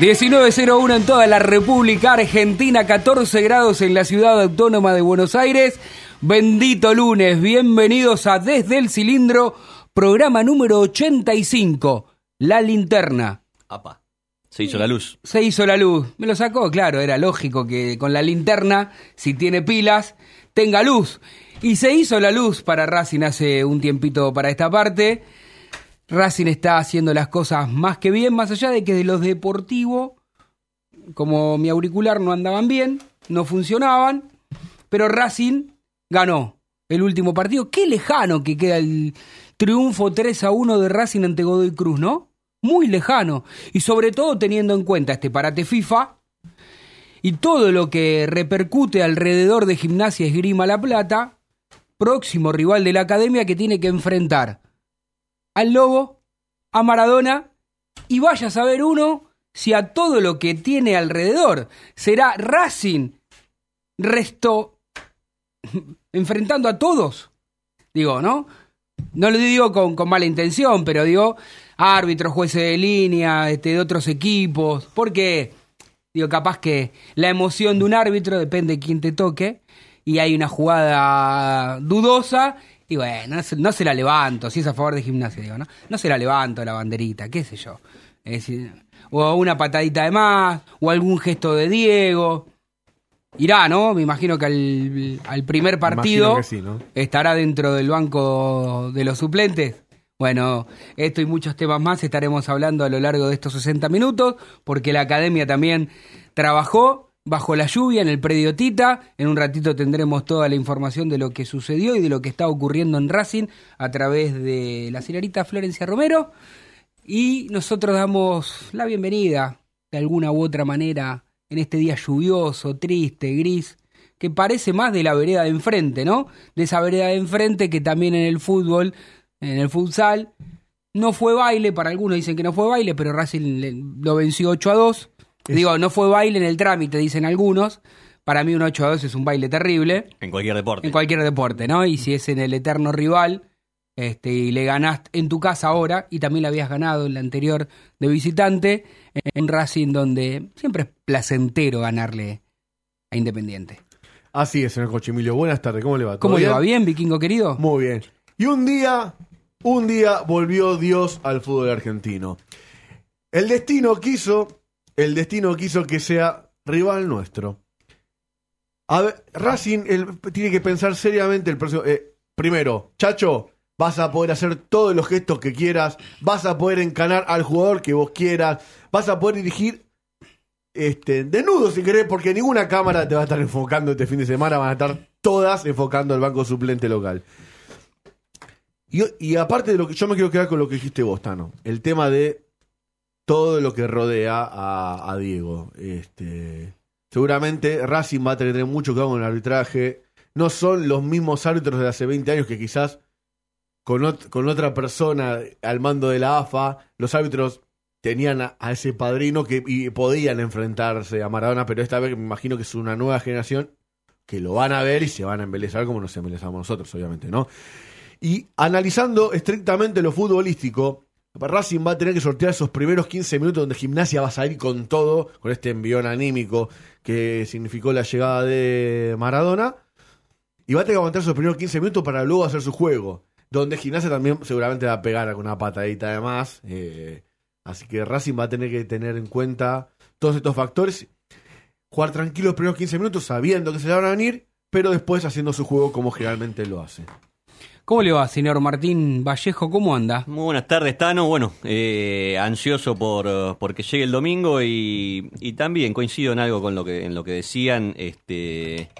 19.01 en toda la República Argentina, 14 grados en la ciudad autónoma de Buenos Aires. Bendito lunes, bienvenidos a Desde el Cilindro, programa número 85, La Linterna. Apa. Se hizo la luz. Se hizo la luz, me lo sacó, claro, era lógico que con la linterna, si tiene pilas, tenga luz. Y se hizo la luz para Racing hace un tiempito para esta parte. Racing está haciendo las cosas más que bien, más allá de que de los deportivos, como mi auricular no andaban bien, no funcionaban, pero Racing ganó el último partido. Qué lejano que queda el triunfo 3 a 1 de Racing ante Godoy Cruz, ¿no? Muy lejano. Y sobre todo teniendo en cuenta este parate FIFA y todo lo que repercute alrededor de Gimnasia Esgrima La Plata, próximo rival de la academia que tiene que enfrentar al Lobo, a Maradona y vaya a saber uno si a todo lo que tiene alrededor será Racing, resto enfrentando a todos. Digo, ¿no? No lo digo con, con mala intención, pero digo, árbitros, jueces de línea, este, de otros equipos, porque digo, capaz que la emoción de un árbitro depende de quién te toque, y hay una jugada dudosa, y bueno, no se, no se la levanto, si es a favor de gimnasia, digo, ¿no? No se la levanto la banderita, qué sé yo. Es decir, o una patadita de más, o algún gesto de Diego. Irá, ¿no? Me imagino que al, al primer partido que sí, ¿no? estará dentro del banco de los suplentes. Bueno, esto y muchos temas más estaremos hablando a lo largo de estos 60 minutos, porque la academia también trabajó bajo la lluvia en el predio Tita. En un ratito tendremos toda la información de lo que sucedió y de lo que está ocurriendo en Racing a través de la señorita Florencia Romero. Y nosotros damos la bienvenida, de alguna u otra manera, en este día lluvioso, triste, gris, que parece más de la vereda de enfrente, ¿no? De esa vereda de enfrente que también en el fútbol, en el futsal, no fue baile, para algunos dicen que no fue baile, pero Racing lo venció 8 a 2. Digo, no fue baile en el trámite, dicen algunos. Para mí un 8 a 2 es un baile terrible En cualquier deporte. en cualquier deporte, ¿no? Y si es en el eterno rival, este, y le ganaste en tu casa ahora, y también le habías ganado en la anterior de visitante, en Racing, donde siempre es placentero ganarle a Independiente. Así es, señor Cochimilio. Buenas tardes, ¿cómo le va? ¿Todo ¿Cómo le va? ¿Bien, vikingo querido? Muy bien. Y un día, un día volvió Dios al fútbol argentino. El destino quiso, el destino quiso que sea rival nuestro. A ver, Racing tiene que pensar seriamente el próximo. eh, primero, Chacho, vas a poder hacer todos los gestos que quieras, vas a poder encanar al jugador que vos quieras, vas a poder dirigir este, desnudo si querés, porque ninguna cámara te va a estar enfocando este fin de semana, van a estar todas enfocando al banco suplente local. Y, y aparte de lo que yo me quiero quedar con lo que dijiste vos, Tano, el tema de todo lo que rodea a, a Diego. Este, seguramente Racing va a tener que mucho cuidado con el arbitraje. No son los mismos árbitros de hace 20 años que quizás con, ot- con otra persona al mando de la AFA, los árbitros tenían a, a ese padrino que y podían enfrentarse a Maradona, pero esta vez me imagino que es una nueva generación que lo van a ver y se van a embelezar como nos embelezamos nosotros, obviamente, ¿no? Y analizando estrictamente lo futbolístico, Racing va a tener que sortear esos primeros 15 minutos donde Gimnasia va a salir con todo, con este envión anímico que significó la llegada de Maradona. Y va a tener que aguantar esos primeros 15 minutos para luego hacer su juego. Donde Gimnasia también seguramente va a pegar alguna patadita de más. eh, así que Racing va a tener que tener en cuenta todos estos factores. Jugar tranquilo los primeros 15 minutos sabiendo que se le van a venir, pero después haciendo su juego como generalmente lo hace. ¿Cómo le va, señor Martín Vallejo? ¿Cómo anda? Muy buenas tardes, Tano. Bueno, eh, ansioso por, eh, por que llegue el domingo y, también coincido en algo con lo que, decían. Este,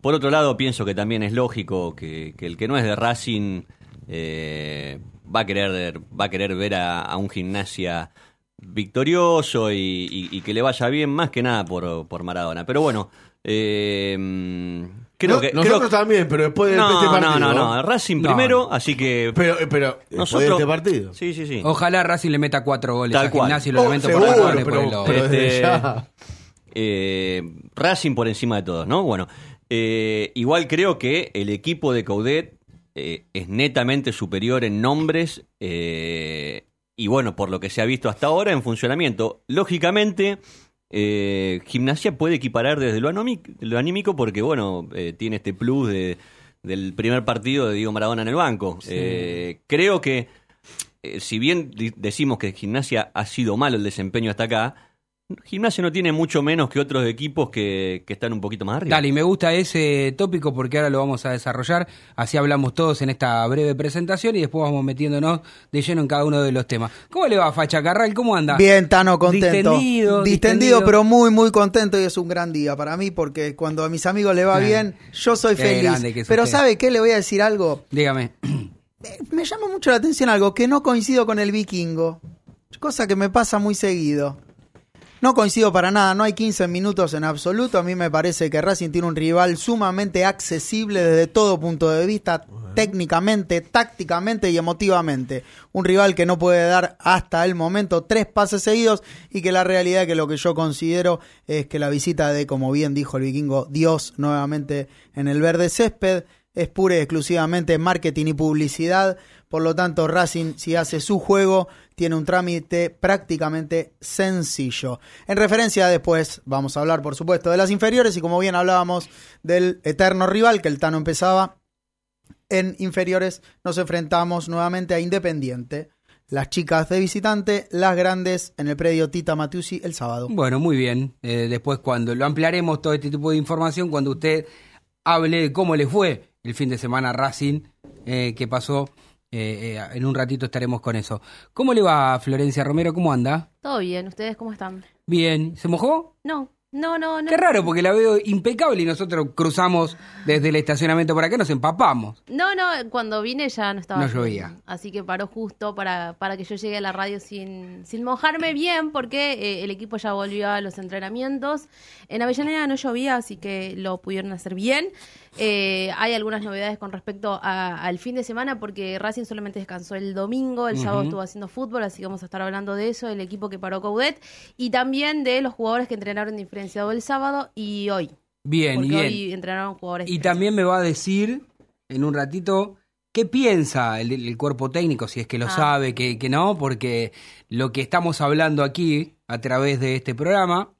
por otro lado, pienso que también es lógico que, el que no es de Racing eh, va, a querer, va a querer ver a, un gimnasia victorioso y que le vaya bien más que nada por, por Maradona. Pero bueno, eh, creo No- que... nosotros creo- también, pero después de no, este partido. no, no, no, Racing No, primero, así que... Pero, pero después Nosotros- de este partido. Sí, sí, sí. Ojalá Racing le meta cuatro goles Tal a cual. Gimnasia y lo Oh, lamento seguro, por pero- por el lobo. pero- desde Este, ya. eh, Racing por encima de todos, ¿no? Bueno, eh, igual creo que el equipo de Coudet eh, es netamente superior en nombres eh, y bueno, por lo que se ha visto hasta ahora en funcionamiento. Lógicamente, eh, Gimnasia puede equiparar desde lo, anímico, lo anímico porque bueno, eh, tiene este plus de, del primer partido de Diego Maradona en el banco. Eh, creo que eh, si bien decimos que Gimnasia ha sido malo el desempeño hasta acá, Gimnasia no tiene mucho menos que otros equipos que, que están un poquito más arriba. Dale, y me gusta ese tópico porque ahora lo vamos a desarrollar. Así hablamos todos en esta breve presentación y después vamos metiéndonos de lleno en cada uno de los temas. ¿Cómo le va, Facha Carral? ¿Cómo anda? Bien, Tano, contento. Distendido, Distendido, distendido. pero muy, muy contento y es un gran día para mí porque cuando a mis amigos le va Eh, bien, yo soy qué feliz. grande que es Pero usted. ¿sabe qué? Le voy a decir algo. Dígame. Eh, Me llama mucho la atención algo que no coincido con el vikingo. Cosa que me pasa muy seguido. No coincido para nada, no hay 15 minutos en absoluto. A mí me parece que Racing tiene un rival sumamente accesible desde todo punto de vista, técnicamente, tácticamente y emotivamente. Un rival que no puede dar hasta el momento tres pases seguidos y que la realidad que lo que yo considero es que la visita de, como bien dijo el vikingo, Dios nuevamente en el verde césped es pura y exclusivamente marketing y publicidad. Por lo tanto, Racing, si hace su juego, tiene un trámite prácticamente sencillo. En referencia después, vamos a hablar, por supuesto, de las inferiores y como bien hablábamos del eterno rival que el Tano empezaba, en inferiores nos enfrentamos nuevamente a Independiente. Las chicas de visitante, las grandes en el predio Tita Matiusi el sábado. Bueno, muy bien. Eh, después cuando lo ampliaremos todo este tipo de información, cuando usted hable de cómo le fue el fin de semana Racing, eh, que pasó, eh, eh, en un ratito estaremos con eso. ¿Cómo le va Florencia Romero? ¿Cómo anda? Todo bien, ¿ustedes cómo están? Bien. ¿Se mojó? No, no, no, no. Qué raro, porque la veo impecable y nosotros cruzamos desde el estacionamiento por acá, nos empapamos. No, no, cuando vine ya no estaba. No llovía. Así que paró justo para, para que yo llegue a la radio sin, sin mojarme bien, porque eh, el equipo ya volvió a los entrenamientos. En Avellaneda no llovía, así que lo pudieron hacer bien. Eh, hay algunas novedades con respecto a- al fin de semana, porque Racing solamente descansó el domingo, el sábado estuvo haciendo fútbol, así que vamos a estar hablando de eso, el equipo que paró Coudet, y también de los jugadores que entrenaron diferenciado el sábado y hoy. Bien, porque bien. hoy entrenaron jugadores Y también me va a decir en un ratito qué piensa el, el cuerpo técnico, si es que lo Ah. sabe, que, que no, porque lo que estamos hablando aquí a través de este programa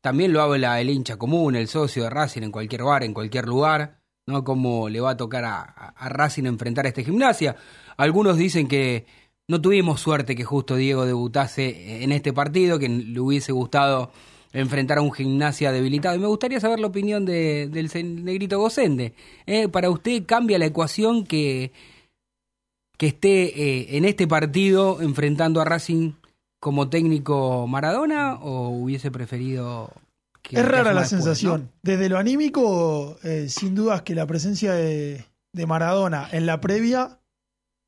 también lo habla el hincha común, el socio de Racing en cualquier bar, en cualquier lugar, ¿no? Cómo le va a tocar a, a- Racing enfrentar a este gimnasia. Algunos dicen que no tuvimos suerte que justo Diego debutase en este partido, que le hubiese gustado enfrentar a un gimnasia debilitado. Y me gustaría saber la opinión de, del negrito Gosende. Eh, ¿Para usted cambia la ecuación que, que esté eh, en este partido enfrentando a Racing como técnico Maradona o hubiese preferido... que Es rara la después, sensación. ¿no? Desde lo anímico, eh, sin dudas que la presencia de, de Maradona en la previa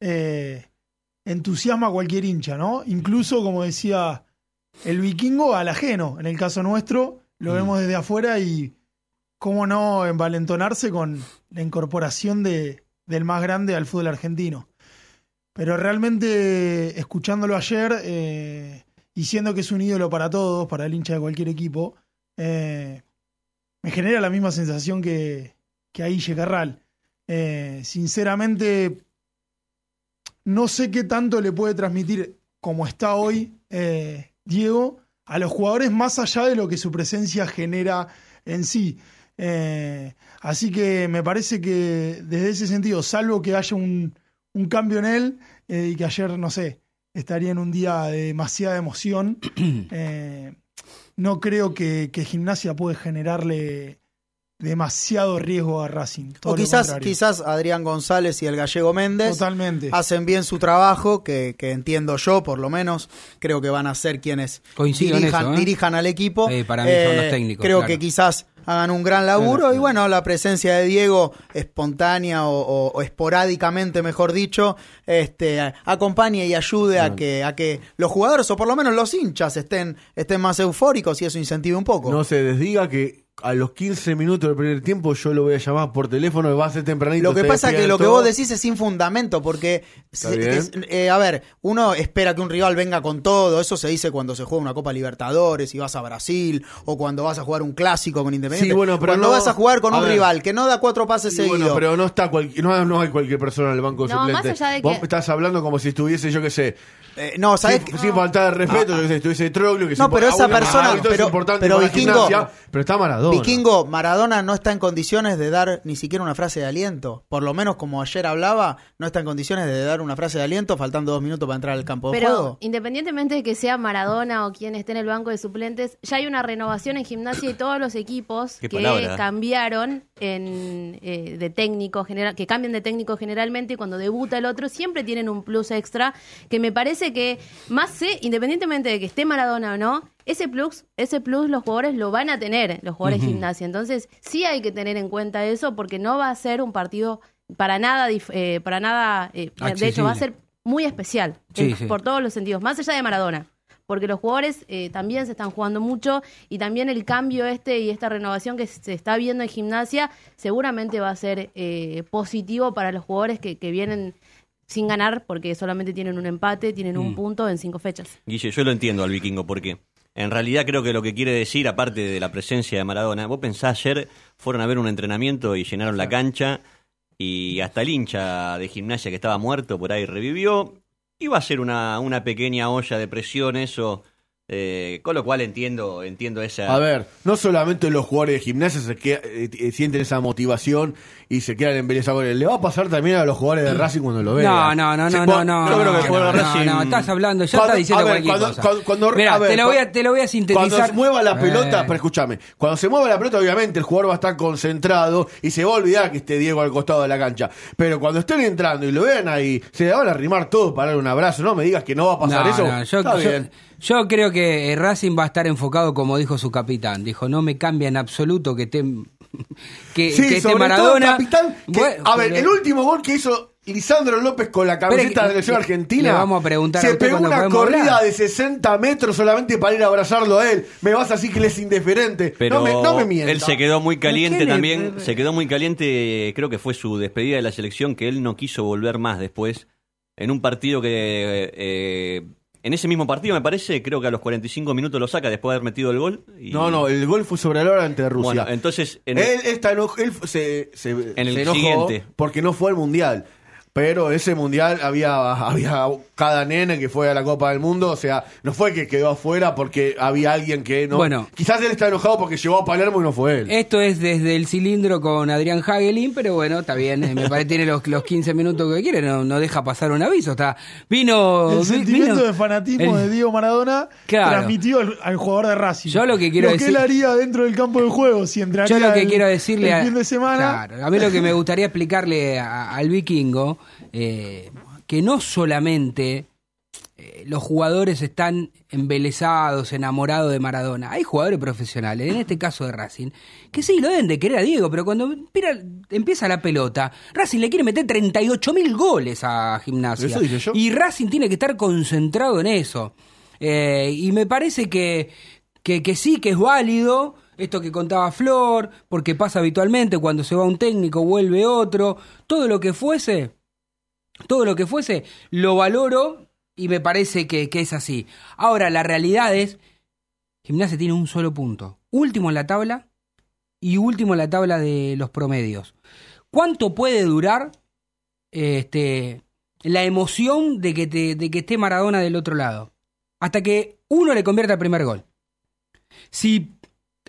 eh, entusiasma a cualquier hincha, ¿no? Incluso, como decía el vikingo, al ajeno. En el caso nuestro, lo Mm. vemos desde afuera y cómo no envalentonarse con la incorporación de, del más grande al fútbol argentino. Pero realmente, escuchándolo ayer eh, y siendo que es un ídolo para todos, para el hincha de cualquier equipo, eh, me genera la misma sensación que, que a Carral. Eh, sinceramente, no sé qué tanto le puede transmitir como está hoy Diego a los jugadores más allá de lo que su presencia genera en sí. Así que me parece que desde ese sentido, salvo que haya un, un cambio en él eh, y que ayer, no sé, estaría en un día de demasiada emoción, eh, no creo que, que Gimnasia puede generarle demasiado riesgo a Racing. todo O quizás, quizás Adrián González y el gallego Méndez Totalmente. hacen bien su trabajo, que, que entiendo yo, por lo menos. Creo que van a ser quienes dirijan, eso, ¿eh? dirijan al equipo. Para mí son los técnicos, Creo claro. que quizás hagan un gran laburo y bueno, la presencia de Diego, espontánea o, o- o esporádicamente, mejor dicho, este, acompañe y ayude a que, a que los jugadores, o por lo menos los hinchas, estén, estén más eufóricos y eso incentive un poco. No se desdiga que a los 15 minutos del primer tiempo yo lo voy a llamar por teléfono y va a ser tempranito. Lo que pasa es que lo que vos decís es sin fundamento, porque, se- es- eh, a ver, uno espera que un rival venga con todo, eso se dice cuando se juega una Copa Libertadores y vas a Brasil, o cuando vas a jugar un clásico con Independiente. Sí, bueno, pero cuando no- vas a jugar con a un ver. rival que no da cuatro pases Sí, seguidos. bueno, pero no está cual- no, no hay cualquier persona en el banco No, suplente. más allá de Vos que- estás hablando como si estuviese, yo qué sé, Eh, no, ¿sabés sin, sin faltar de respeto, sé, estuviese Troglio, que No, se- pero ah, esa persona- ah, esto es pero- importante pero Vikingo- pero está Maradona. Vikingo, Maradona no está en condiciones de dar ni siquiera una frase de aliento. Por lo menos como ayer hablaba, no está en condiciones de dar una frase de aliento faltando dos minutos para entrar al campo de Pero juego. independientemente de que sea Maradona o quien esté en el banco de suplentes, ya hay una renovación en gimnasia y todos los equipos que palabra. cambiaron en, eh, de técnico general, que cambian de técnico generalmente y cuando debuta el otro siempre tienen un plus extra que me parece que más sé, independientemente de que esté Maradona o no, ese plus, ese plus los jugadores lo van a tener, los jugadores de gimnasia. Entonces sí hay que tener en cuenta eso porque no va a ser un partido para nada, eh, para nada, eh, de hecho va a ser muy especial Sí, en- sí. por todos los sentidos, más allá de Maradona. Porque los jugadores eh, también se están jugando mucho y también el cambio este y esta renovación que se está viendo en gimnasia seguramente va a ser positivo para los jugadores que, que vienen sin ganar porque solamente tienen un empate, tienen un Mm. punto en cinco fechas. Guille, yo lo entiendo al vikingo, porque en realidad creo que lo que quiere decir, aparte de la presencia de Maradona, vos pensás ayer fueron a ver un entrenamiento y llenaron la cancha y hasta el hincha de gimnasia que estaba muerto por ahí revivió. Iba a ser una, una pequeña olla de presión eso, eh, con lo cual entiendo, entiendo esa... A ver, no solamente los jugadores de gimnasia se queda- eh, eh, sienten esa motivación y se quedan embelesados con él. Le va a pasar también a los jugadores de Racing cuando lo vean. No, no, no, Sí, no, no, no. yo creo que el no, jugador de no, Racing- no, estás hablando, ya estás diciendo ver, cualquier cuando- cosa. cuando- cuando- Mirá, a ver, te, lo voy a, te lo voy a sintetizar. Cuando se mueva la pelota, Eh, pero escúchame, cuando se mueva la pelota, obviamente el jugador va a estar concentrado y se va a olvidar que esté Diego al costado de la cancha. Pero cuando estén entrando y lo vean ahí, se le van a arrimar todos para darle un abrazo. No me digas que no va a pasar no, eso. no, yo, Está yo- bien. yo creo que eh, Racing va a estar enfocado como dijo su capitán. Dijo, no me cambia en absoluto que esté, que, Sí, que sobre Maradona. todo capitán. que- Bueno, a ver, pero- el último gol que hizo Lisandro López con la camiseta de la selección le- argentina. le vamos a preguntar a Se pegó una corrida hablar. de 60 metros solamente para ir a abrazarlo a él. Me vas así que él es indiferente. Pero no me, no me mienta. él se quedó muy caliente ¿quién es? también, se quedó muy caliente, creo que fue su despedida de la selección, que él no quiso volver más después, en un partido que, eh, en ese mismo partido me parece, creo que a los 45 minutos lo saca después de haber metido el gol. y- No, no, el gol fue sobre la hora ante Rusia. Bueno, entonces, en, él, eno- él se, se- En el se enojó siguiente. porque no fue al mundial. Pero ese mundial había, había cada nene que fue a la Copa del Mundo, o sea, no fue que quedó afuera porque había alguien que no. Bueno. Quizás él está enojado porque llegó a Palermo y no fue él. Esto es desde el cilindro con Adrián Hagelin, pero bueno, está bien. eh, Me parece que tiene los, los 15 minutos que quiere, no, no deja pasar un aviso. Está, vino. El vi- sentimiento vino- de fanatismo el- de Diego Maradona Claro. transmitió al, al jugador de Racing. Yo lo que quiero lo decir- que él haría dentro del campo de juego si entraría Yo lo que el- quiero decirle el a, fin de semana. Claro, a mí lo que me gustaría explicarle a- al vikingo, eh, que no solamente eh, los jugadores están embelesados, enamorados de Maradona. Hay jugadores profesionales, en este caso de Racing, que sí, lo deben de querer a Diego, pero cuando mira- empieza la pelota, Racing le quiere meter 38 mil goles a Gimnasia. Eso dije yo. Y Racing tiene que estar concentrado en eso. Eh, y me parece que, que, que sí, que es válido esto que contaba Flor, porque pasa habitualmente, cuando se va un técnico vuelve otro, todo lo que fuese, todo lo que fuese, lo valoro y me parece que, que es así. Ahora, la realidad es, Gimnasia tiene un solo punto, último en la tabla y último en la tabla de los promedios. ¿Cuánto puede durar este, la emoción de que, te- de que esté Maradona del otro lado? Hasta que uno le convierta el primer gol. Si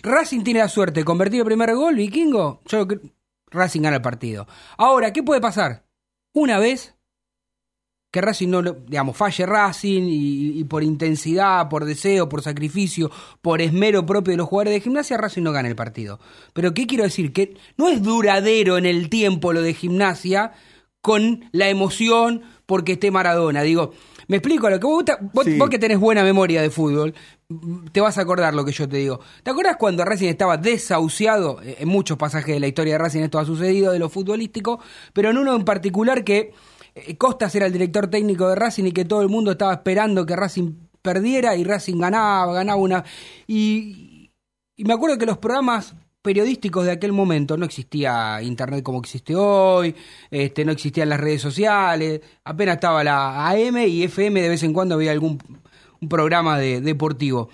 Racing tiene la suerte de convertir el primer gol, Vikingo, yo creo que Racing gana el partido. Ahora, ¿qué puede pasar? Una vez que Racing no, digamos, falle Racing y, y por intensidad, por deseo, por sacrificio, por esmero propio de los jugadores de gimnasia, Racing no gana el partido. Pero ¿qué quiero decir? Que no es duradero en el tiempo lo de gimnasia con la emoción porque esté Maradona. Digo, me explico lo que vos, vos, Sí. vos que tenés buena memoria de fútbol, te vas a acordar lo que yo te digo. ¿Te acordás cuando Racing estaba desahuciado? Eh, En muchos pasajes de la historia de Racing esto ha sucedido, de lo futbolístico, pero en uno en particular que eh, Costas era el director técnico de Racing y que todo el mundo estaba esperando que Racing perdiera y Racing ganaba, ganaba una... Y, y me acuerdo que los programas periodísticos de aquel momento, no existía internet como existe hoy, este, no existían las redes sociales, apenas estaba la AM y FM, de vez en cuando había algún programa de, deportivo.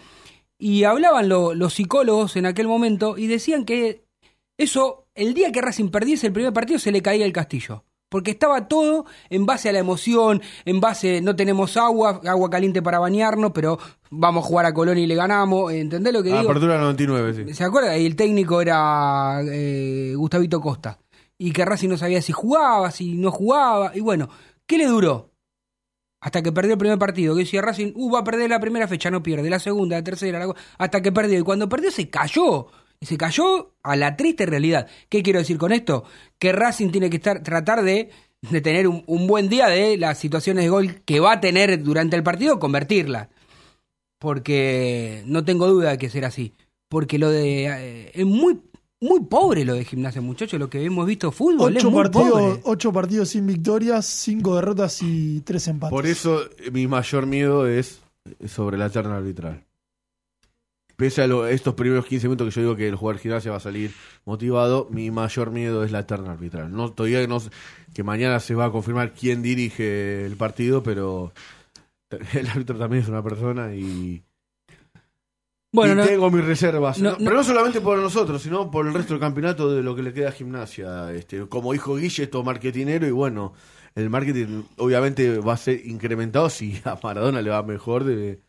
Y hablaban lo- los psicólogos en aquel momento y decían que eso, el día que Racing perdiese el primer partido, se le caía el castillo. Porque estaba todo en base a la emoción, en base, no tenemos agua, agua caliente para bañarnos, pero vamos a jugar a Colón y le ganamos. ¿Entendés lo que digo? Apertura 99, sí. ¿Se acuerda? Y el técnico era eh, Gustavito Costa. Y que Racing no sabía si jugaba, si no jugaba. Y bueno, ¿qué le duró? Hasta que perdió el primer partido. Que decía Racing, uh, va a perder la primera fecha, no pierde. La segunda, la tercera, la hasta que perdió. Y cuando perdió se cayó. Y se cayó a la triste realidad. ¿Qué quiero decir con esto? Que Racing tiene que estar, tratar de, de tener un, un buen día de las situaciones de gol que va a tener durante el partido, convertirlas porque no tengo duda de que será así. Porque lo de. eh, es muy muy pobre lo de gimnasia, muchachos. Lo que hemos visto fútbol es Ocho muy partidos, pobre. ocho partidos sin victorias, cinco derrotas y tres empates. Por eso mi mayor miedo es sobre la terna arbitral. Pese a lo- estos primeros 15 minutos que yo digo que el jugador gimnasia va a salir motivado, mi mayor miedo es la terna arbitral. No, todavía no que mañana se va a confirmar quién dirige el partido, pero el árbitro también es una persona y, Bueno, y no- tengo mis reservas. no- No- no- pero no solamente por nosotros, sino por el resto del campeonato de lo que le queda a gimnasia. Este, como dijo Guille, esto marketinero y bueno, el marketing obviamente va a ser incrementado si a Maradona le va mejor de,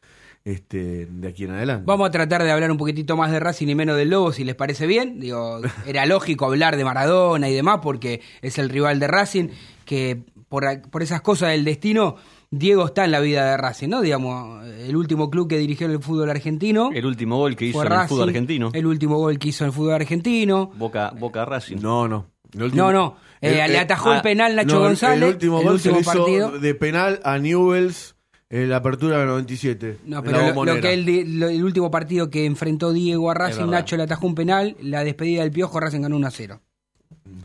este, de aquí en adelante. Vamos a tratar de hablar un poquitito más de Racing y menos del Lobo, si les parece bien. Digo, era lógico hablar de Maradona y demás, porque es el rival de Racing, que por, por esas cosas del destino, Diego está en la vida de Racing, ¿no? Digamos, el último club que dirigió en el fútbol argentino. El último gol que hizo en el fútbol argentino. El último gol que hizo en el fútbol argentino. Boca, Boca Racing. No, no. Último- No, no. Eh, el- le atajó eh, el penal Nacho no, González. El último el gol se último le hizo partido. de penal a Newells la apertura del 97. No, en pero la lo, que lo- el último partido que enfrentó Diego a Racing. Nacho le atajó un penal, la despedida del Piojo, Racing ganó 1 a 0.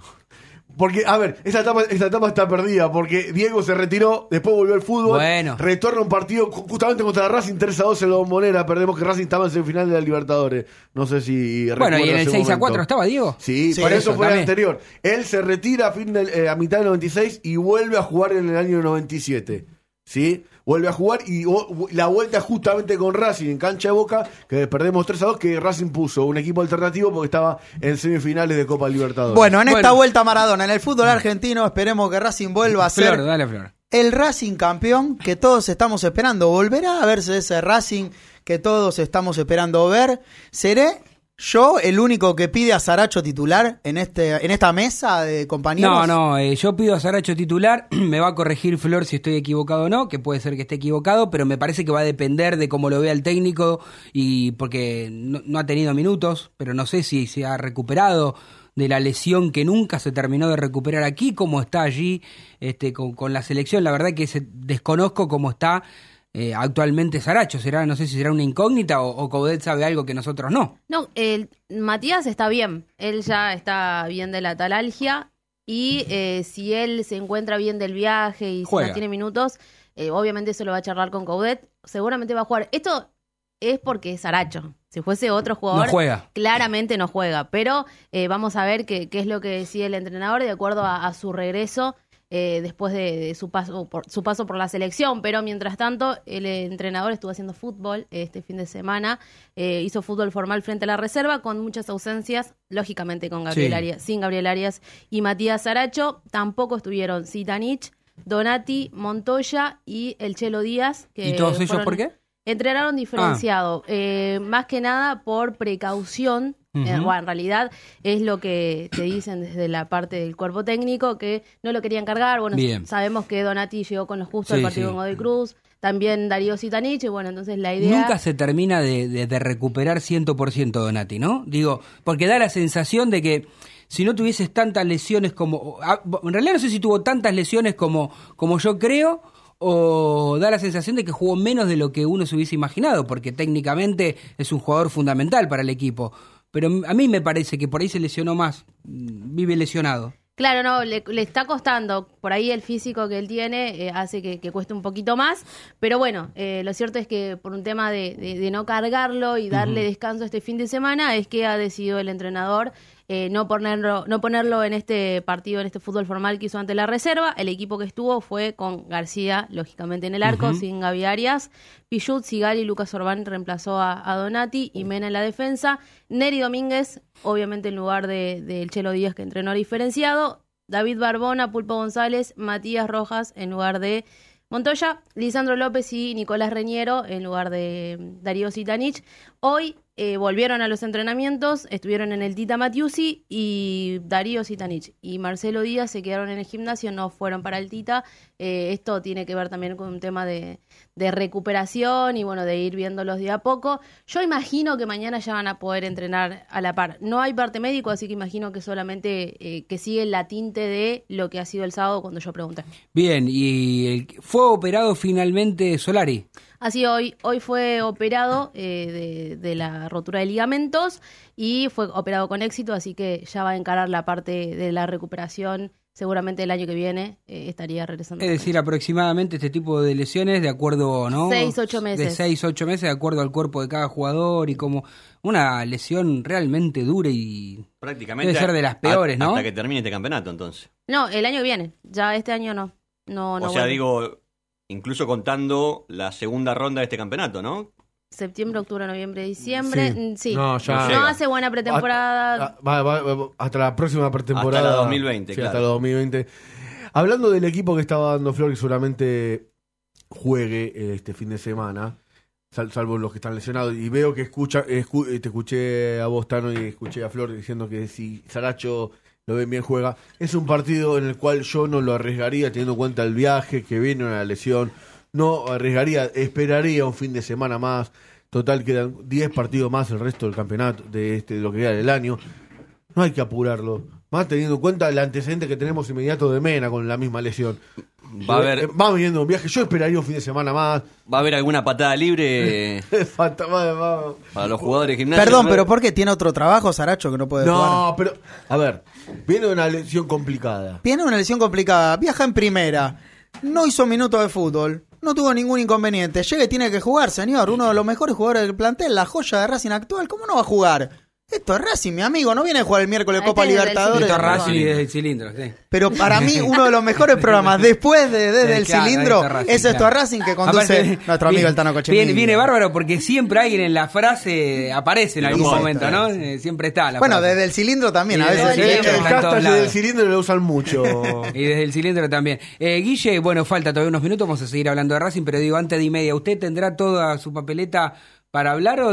Porque, a ver, esa etapa, esa etapa está perdida, porque Diego se retiró, después volvió al fútbol, Bueno. retorna un partido ju- justamente contra Racing 3 a 2 en la bombonera, perdemos que Racing estaba en semifinal de la Libertadores, no sé si Bueno, y en el ese 6 a momento. 4 estaba Diego. Sí, Sí, por eso, eso fue el anterior. Él se retira a, fin del- eh, a mitad del 96 y vuelve a jugar en el año 97. ¿Sí? Vuelve a jugar y o- la vuelta justamente con Racing en cancha de Boca, que perdemos 3 a 2, que Racing puso un equipo alternativo porque estaba en semifinales de Copa Libertadores. Bueno, en esta Bueno. vuelta Maradona, en el fútbol argentino, esperemos que Racing vuelva a ser Flor, dale, Flor. el Racing campeón que todos estamos esperando. ¿Volverá a verse ese Racing que todos estamos esperando ver? ¿Seré yo el único que pide a Saracho titular en, este, en esta mesa de compañeros? No, no, eh, yo pido a Saracho titular, me va a corregir Flor si estoy equivocado o no, que puede ser que esté equivocado, pero me parece que va a depender de cómo lo vea el técnico y porque no, no ha tenido minutos, pero no sé si se ha recuperado de la lesión que nunca se terminó de recuperar aquí, cómo está allí este, con, con la selección, la verdad que se, desconozco cómo está eh, actualmente Saracho, será, no sé si será una incógnita o, o Coudet sabe algo que nosotros no. No, el, Matías está bien. Él ya está bien de la talalgia. Y eh, si él se encuentra bien del viaje y si no tiene minutos, eh, obviamente eso lo va a charlar con Coudet. Seguramente va a jugar. Esto es porque es Aracho. Si fuese otro jugador, No juega. claramente no juega. Pero eh, vamos a ver qué, qué es lo que decide el entrenador de acuerdo a, a su regreso eh, después de, de su paso por su paso por la selección. Pero mientras tanto, el entrenador estuvo haciendo fútbol este fin de semana. eh, hizo fútbol formal frente a la reserva con muchas ausencias, lógicamente con Gabriel Sí. Arias, sin Gabriel Arias y Matías Aracho. Tampoco estuvieron Zitanich, Donati, Montoya y el Chelo Díaz. Que ¿Y todos ellos por qué? Entrenaron diferenciado, eh, más que nada por precaución. Eh, bueno, en realidad es lo que te dicen desde la parte del cuerpo técnico, que no lo querían cargar. Bueno, Bien. sabemos que Donati llegó con los justos Sí, al partido sí. con Godoy Cruz, también Darío Sitanich, y bueno, entonces la idea... Nunca se termina de, de- de recuperar 100% Donati, ¿no? Digo, porque da la sensación de que si no tuvieses tantas lesiones como... ah, En realidad no sé si tuvo tantas lesiones como, como yo creo, o da la sensación de que jugó menos de lo que uno se hubiese imaginado, porque técnicamente es un jugador fundamental para el equipo. Pero a mí me parece que por ahí se lesionó más, vive lesionado. Claro, no, le, le está costando. Por ahí el físico que él tiene eh, hace que, que cueste un poquito más. Pero bueno, eh, lo cierto es que por un tema de, de- de no cargarlo y darle descanso este fin de semana, es que ha decidido el entrenador eh, no, ponerlo, no ponerlo en este partido, en este fútbol formal que hizo ante la reserva. El equipo que estuvo fue con García, lógicamente en el arco, sin Gaby Arias. Pichut, Sigali y Lucas Orbán reemplazó a, a Donati y Mena en la defensa. Neri Domínguez, obviamente en lugar de- del Chelo Díaz que entrenó diferenciado. David Barbona, Pulpo González, Matías Rojas en lugar de Montoya, Lisandro López y Nicolás Reñero en lugar de mm, Darío Sitanich. Hoy eh, volvieron a los entrenamientos, estuvieron en el Tita Matiusi y Darío Sitanich y Marcelo Díaz se quedaron en el gimnasio, no fueron para el Tita. Eh, esto tiene que ver también con un tema de, de recuperación y bueno, de ir viéndolos de a poco. Yo imagino que mañana ya van a poder entrenar a la par. No hay parte médico, así que imagino que solamente eh, que sigue la tinte de lo que ha sido el sábado cuando yo pregunté. Bien, y fue operado finalmente Solari. Así hoy, hoy fue operado eh, de, de la rotura de ligamentos y fue operado con éxito, así que ya va a encarar la parte de la recuperación. Seguramente el año que viene eh, estaría regresando. Es decir, aproximadamente este tipo de lesiones, de acuerdo, ¿no? Seis, ocho meses. De seis, ocho meses, de acuerdo al cuerpo de cada jugador y como una lesión realmente dura y Prácticamente. Debe ser de las peores, a- ¿no? Hasta que termine este campeonato, entonces. No, el año que viene. Ya este año no. No, no o sea, vuelve. digo, incluso contando la segunda ronda de este campeonato, ¿no? Septiembre, octubre, noviembre, diciembre. Sí. mm, Sí. No, ya- No llega. hace buena pretemporada. Ah, va- va- va- hasta la próxima pretemporada. Hasta la 2020, Sí, claro. hasta la 2020. Hablando del equipo que estaba dando Flor, que seguramente juegue eh, este fin de semana, sal- salvo los que están lesionados, y veo que escucha, escu- te escuché a vos, Tano, y escuché a Flor diciendo que si Saracho lo ven bien juega. Es un partido en el cual yo no lo arriesgaría teniendo en cuenta el viaje, que viene una lesión. No arriesgaría, esperaría un fin de semana más. Total, quedan 10 partidos más el resto del campeonato, de este lo que queda del año. No hay que apurarlo. Más teniendo en cuenta el antecedente que tenemos inmediato de Mena con la misma lesión. Va a haber, Eh, Va viniendo un viaje. Yo esperaría un fin de semana más. va a haber alguna patada libre para los jugadores de gimnasia. Perdón, pero ¿por qué tiene otro trabajo Saracho que no puede jugar? No, pero. A ver. Viene una lesión complicada. Viene una lesión complicada, viaja en primera, no hizo minutos de fútbol, no tuvo ningún inconveniente. Llega y tiene que jugar, señor. Uno de los mejores jugadores del plantel, la joya de Racing actual, ¿cómo no va a jugar? Esto es Racing, mi amigo, no viene a jugar el miércoles Ahí Copa el Libertadores. Esto es. Racing y desde el cilindro, sí. Pero para mí, uno de los mejores programas después de Desde Eh, el claro, Cilindro es Racing, es Esto claro. es Racing que conduce Aparte, nuestro amigo viene- el Tano Cochemini. Viene, viene bárbaro porque siempre alguien en la frase aparece en algún momento, ¿no? Eh, Siempre está la Bueno, frase. desde el cilindro también, a Sí, veces. desde El, todos del cilindro lo usan mucho. Y desde el cilindro también. Eh, Guille, bueno, falta todavía unos minutos, vamos a seguir hablando de Racing, pero digo, antes de y media, ¿usted tendrá toda su papeleta para hablar o,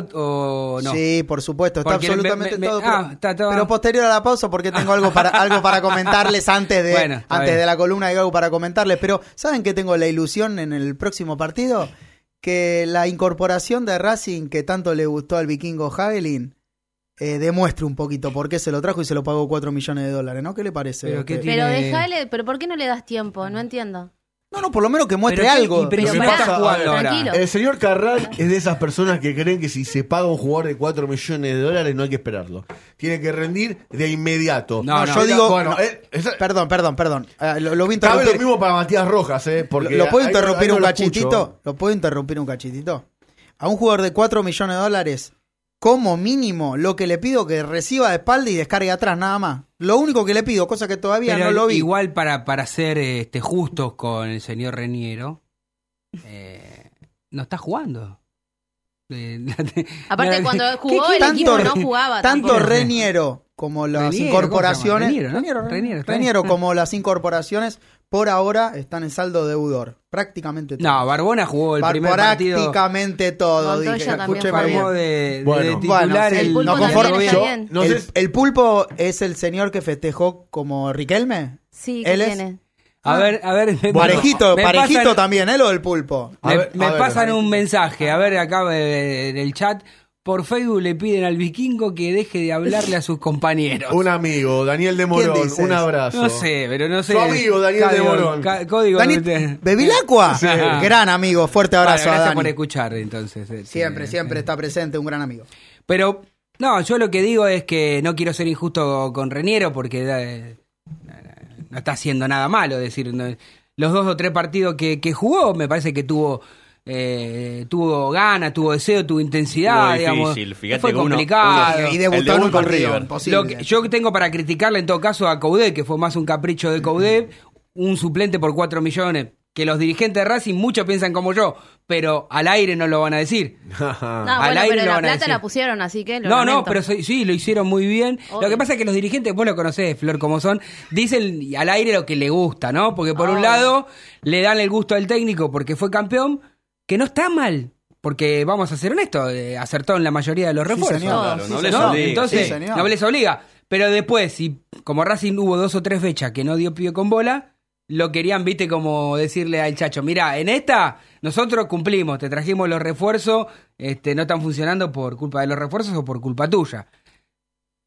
o no? Sí, por supuesto, está Porque absolutamente me- me- todo. ah, pero, está todo- pero posterior a la pausa, porque tengo algo para, algo para comentarles antes de, Bueno, antes bien. de la columna, hay algo para comentarles. Pero, ¿saben que tengo la ilusión en el próximo partido? Que la incorporación de Racing que tanto le gustó al vikingo Hagelin eh, demuestre un poquito por qué se lo trajo y se lo pagó 4 millones de dólares, ¿no? ¿Qué le parece? Pero qué Pero déjale, pero ¿por qué no le das tiempo? No entiendo. No, no, por lo menos que muestre Pero algo. y- pero Lo que pasa- jugando ahora. Tranquilo. El señor Carral es de esas personas que creen que si se paga un jugador de 4 millones de dólares no hay que esperarlo. Tiene que rendir de inmediato. No, No, no. yo digo. Bueno, no, eh, esa- perdón, perdón, perdón. Ah, lo, lo voy a cabe lo interrumpir. mismo para Matías Rojas, ¿eh? Porque ¿Lo, lo puedo ahí- interrumpir ahí no un lo cachitito? escucho. ¿Lo puedo interrumpir un cachitito? A un jugador de 4 millones de dólares, como mínimo, lo que le pido que reciba de espalda y descargue atrás, nada más. Lo único que le pido, cosa que todavía Pero no lo vi. igual para, para ser este, justos con el señor Reniero, eh, no está jugando. Eh, Aparte, cuando ¿qué- jugó qué- el tanto- equipo no jugaba. Tanto tampoco. Reniero como las Reniero, incorporaciones. Reniero, ¿no? Reniero, Reniero, como las incorporaciones, por ahora están en saldo deudor. Prácticamente todo. No, Barbona jugó el Par- primer partido. prácticamente todo. Dije, también escúcheme bien. De, de- Bueno. de titular Bueno, sí, el, el pulpo no conforme- Yo- bien. no el, sé- el pulpo es el señor que festejó como Riquelme. Sí, ¿qué Él es- tiene? A ver, a ver. parejito, me parejito pasan- también, ¿eh? Lo del pulpo. A Me, ver, me a ver, pasan ver. un mensaje, a ver acá eh, en el chat. Por Facebook le piden al vikingo que deje de hablarle a sus compañeros. Un amigo, Daniel de Morón, ¿Quién dice un abrazo. No sé, pero no sé. Su amigo, Daniel de Morón. Código Dani, de- ¿Bevilacqua? Sí. Gran amigo, fuerte Bueno, abrazo a gracias Dani. por escuchar, entonces. este, Siempre, siempre está presente, un gran amigo. Pero, no, yo lo que digo es que no quiero ser injusto con Reniero porque eh, no está haciendo nada malo. Es decir, no- los dos o tres partidos que, que jugó, me parece que tuvo. Eh, tuvo ganas, tuvo deseo, tuvo intensidad, digamos. difícil, fíjate fue uno- complicado. uno- y debutó en un con partido River. imposible. Lo que yo tengo para criticarle en todo caso a Coudet, que fue más un capricho de Coudet, un suplente por 4 millones, que los dirigentes de Racing muchos piensan como yo, pero al aire no lo van a decir. No, Al bueno, aire pero lo la van a plata decir. la pusieron, así que lo No, no, pero sí, sí, lo hicieron muy bien. Lo que pasa es que los dirigentes, vos lo conocés, Flor, como son, dicen al aire lo que le gusta, ¿no? Porque por un lado le dan el gusto al técnico porque fue campeón, que no está mal. Porque vamos a ser honestos, eh, acertó en la mayoría de los Sí, refuerzos. señor. Claro, Sí, no les obliga. Entonces, Sí, señor. no les obliga. Pero después, si como Racing hubo dos o tres fechas que no dio pie con bola, lo querían, viste, como decirle al chacho, mira, en esta nosotros cumplimos, te trajimos los refuerzos, este, no están funcionando por culpa de los refuerzos o por culpa tuya.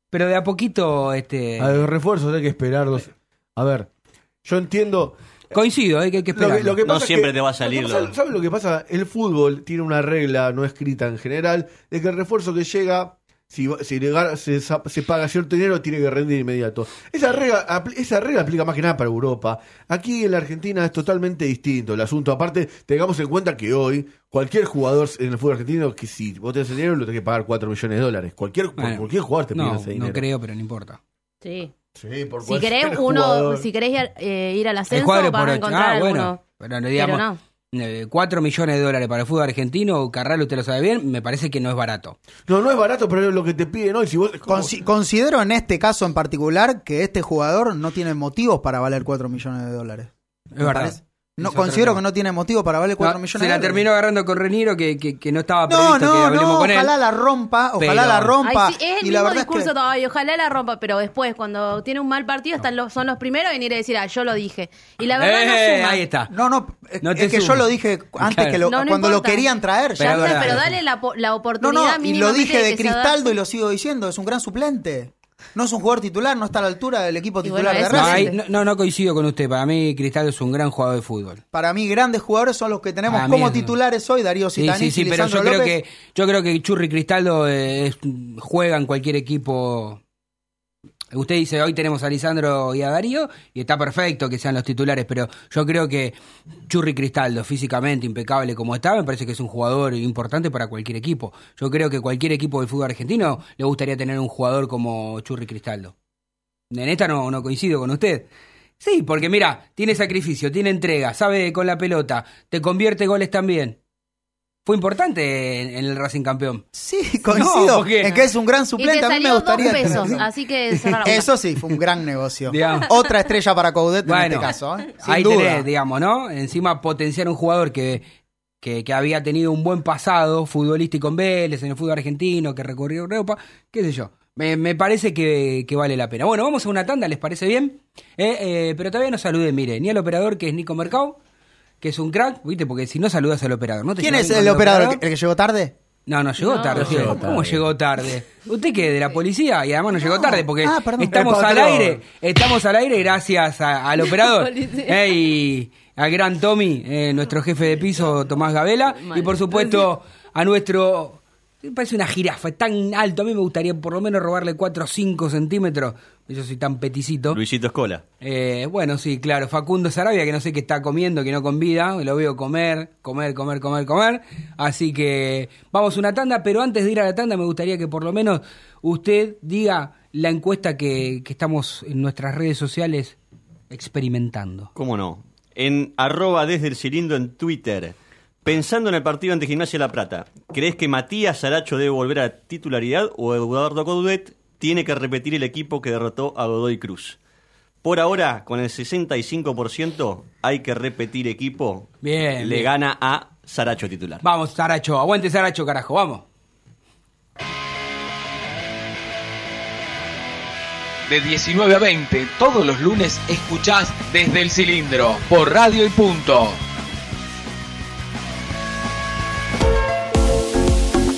Pero de a poquito, este, A los refuerzos hay que esperarlos. A ver, yo entiendo. Coincido, eh, que hay que Lo esperar. que, lo que No siempre que- te va a salir lo que lo- pasa- ¿Sabes lo que pasa? El fútbol tiene una regla no escrita en general de que el refuerzo que llega, si, va- si se, se paga cierto dinero, tiene que rendir inmediato. Esa regla, esa regla aplica más que nada para Europa. Aquí en la Argentina es totalmente distinto el asunto. Aparte, tengamos en cuenta que hoy cualquier jugador en el fútbol argentino, que si vos tenés el dinero, lo tenés que pagar 4 millones de dólares. Cualquier, Bueno, cualquier jugador te pide no, ese dinero. no creo, pero no importa. Sí. Sí, por Si querés uno, jugador. si querés ir, eh, ir al ascenso, vas por a encontrar Ah, bueno. alguno. Pero no digamos, Pero no. eh, 4 millones de dólares para el fútbol argentino, Carral, usted lo sabe bien, me parece que no es barato. No, no es barato, pero es lo que te piden hoy. Si vos, Consi- considero en este caso en particular que este jugador no tiene motivos para valer 4 millones de dólares. Es verdad. parece. No, considero que no tiene motivo para valer 4 No, millones se de la dólares. terminó agarrando con Reniero que, que, que no estaba No, previsto que no, hablemos no, con él. ojalá la rompa, ojalá Pero- la rompa. Ay, sí, es el y la verdad es discurso que- todavía, ojalá la rompa, pero después, cuando tiene un mal partido, están los, son los primeros en ir a decir, ah, yo lo dije. Y la verdad Eh, no suma. ahí está. No, no, es, No es que yo lo dije antes Claro. que lo, No, no cuando lo querían traer. Pero ya. Verdad. pero dale la, la No, oportunidad no, y lo dije de que se Cristaldo y lo sigo diciendo, es un gran suplente. No es un jugador titular, no está a la altura del equipo titular bueno, de Racing. no, no, no coincido con usted. Para mí, Cristaldo es un gran jugador de fútbol. Para mí, grandes jugadores son los que tenemos como es- titulares hoy, Darío Sí, Sitanich sí, sí, y pero yo creo, que, yo creo que Churri Cristaldo eh, es- juega en cualquier equipo Usted dice, hoy tenemos a Lisandro y a Darío, y está perfecto que sean los titulares, pero yo creo que Churri Cristaldo, físicamente impecable como está, me parece que es un jugador importante para cualquier equipo. Yo creo que cualquier equipo del fútbol argentino le gustaría tener un jugador como Churri Cristaldo. En esta no, no coincido con usted. Sí, porque mira, tiene sacrificio, tiene entrega, sabe con la pelota, te convierte goles también. Fue importante en, en el Racing campeón. Sí, coincido porque- en que es un gran Y te suplente. A mí me dos gustaría. pesos, tener- así que. Eso sí, fue un gran negocio. Digamos. Otra estrella para Coudet en este caso. ¿eh? Sin ahí duda. tenés, digamos, ¿no? Encima potenciar un jugador que, que, que había tenido un buen pasado futbolístico en Vélez, en el fútbol argentino, que recorrió Europa, qué sé yo. Me, me parece que, que vale la pena. Bueno, vamos a una tanda, ¿les parece bien? Eh, eh, pero todavía no saludé, mire, ni al operador que es Nico Mercado, que es un crack, ¿viste? Porque si no saludas al operador, ¿no? te ¿Quién es el operador? ¿El que llegó tarde? No, no llegó No. tarde. No ¿cómo- llegó ¿Cómo tarde. llegó tarde? ¿Usted qué? ¿De la policía? Y además no llegó tarde porque Ah, estamos al aire. Estamos al aire gracias a- al operador. Eh, y al gran Tommy, eh, nuestro jefe de piso, Tomás Gabela. Y por supuesto a nuestro... Parece una jirafa, es tan alto. A mí me gustaría por lo menos robarle 4 o 5 centímetros. Yo soy tan peticito. Luisito Escola. Eh, bueno, sí, claro. Facundo Sarabia, que no sé qué está comiendo, que no convida. Lo veo comer, comer, comer, comer, comer. Así que vamos a una tanda, pero antes de ir a la tanda me gustaría que por lo menos usted diga la encuesta que, que estamos en nuestras redes sociales experimentando. ¿Cómo no? En arroba desde el cilindro en Twitter. Pensando en el partido ante Gimnasia La Plata, ¿crees que Matías Saracho debe volver a titularidad o Eduardo Coudet tiene que repetir el equipo que derrotó a Godoy Cruz? Por ahora, con el 65%, hay que repetir equipo. Bien, Le bien. gana a Saracho titular. Vamos, Saracho, aguante Saracho, carajo, vamos. De 19 a 20, todos los lunes escuchás desde el cilindro por Radio y Punto.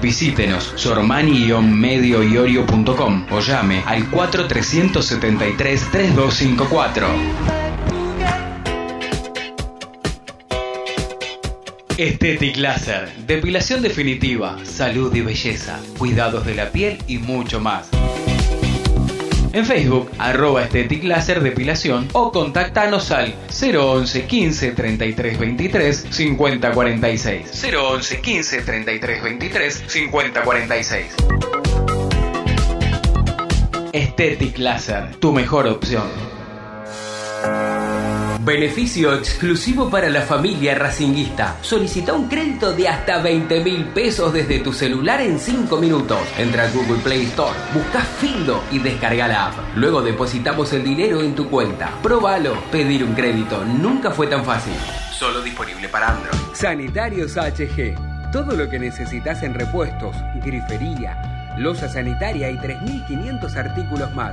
Visítenos sormani-medioiorio.com o llame al 4373-3254. Estetic Laser, depilación definitiva, salud y belleza, cuidados de la piel y mucho más. En Facebook, arroba Estetic Laser Depilación o contactanos al 011 15 33 23 50 46. 011 15 33 23 50 46. Estetic Laser, tu mejor opción. Beneficio exclusivo para la familia racinguista. Solicita un crédito de hasta 20 mil pesos desde tu celular en 5 minutos. Entra a Google Play Store, busca Findo y descarga la app. Luego depositamos el dinero en tu cuenta. Próbalo. Pedir un crédito nunca fue tan fácil. Solo disponible para Android. Sanitarios HG. Todo lo que necesitas en repuestos, grifería, losa sanitaria y 3.500 artículos más.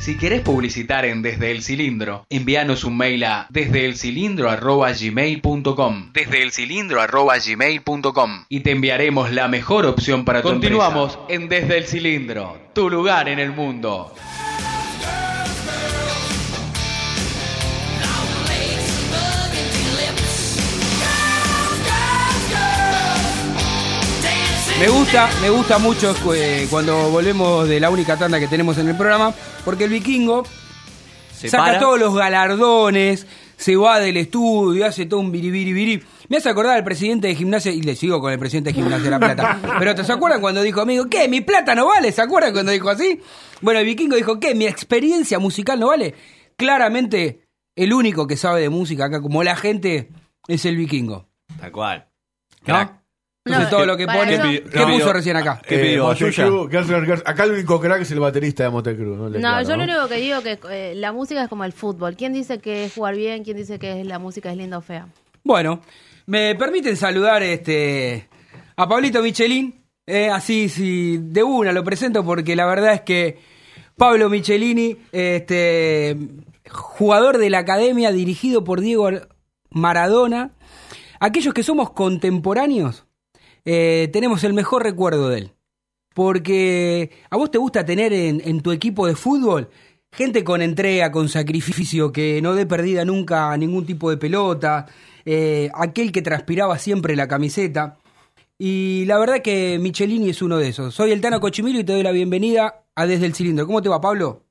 Si querés publicitar en Desde el Cilindro, envíanos un mail a desdeelcilindro@gmail.com. Desdeelcilindro@gmail.com y te enviaremos la mejor opción para tu Continuamos en Desde el Cilindro, tu lugar en el mundo. Me gusta, me gusta mucho eh, cuando volvemos de la única tanda que tenemos en el programa, porque el vikingo Se saca para. todos los galardones, se va del estudio, hace todo un biribiribiri. Me hace acordar al presidente de gimnasia, y le sigo con el presidente de gimnasia de La Plata. Pero ¿te se acuerdan cuando dijo, amigo, qué? ¿Mi plata no vale? ¿Se acuerdan cuando dijo así? Bueno, el vikingo dijo, ¿qué? ¿Mi experiencia musical no vale? Claramente el único que sabe de música acá, como la gente, es el vikingo. Tal cual. ¿No? Entonces No, todo lo que pone... ¿Qué, No, puso pidió- recién acá? ¿Qué pidió, N' Roses. Acá el único crack es el baterista de Motley Crue. No, No, claro, yo lo único que digo que eh, la música es como el fútbol. ¿Quién dice que es jugar bien? ¿Quién dice que es- la música es linda o fea? Bueno, me permiten saludar este a Pablito Michelin, eh, así si de una lo presento porque la verdad es que Pablo Michelini, este jugador de la academia dirigido por Diego Maradona, aquellos que somos contemporáneos eh, tenemos el mejor recuerdo de él. Porque a vos te gusta tener en, en tu equipo de fútbol gente con entrega, con sacrificio, que no dé perdida nunca ningún tipo de pelota, eh, aquel que transpiraba siempre la camiseta. Y la verdad que Michelini es uno de esos. Soy el Tano Cochimilo y te doy la bienvenida a Desde el Cilindro. ¿Cómo te va, Pablo?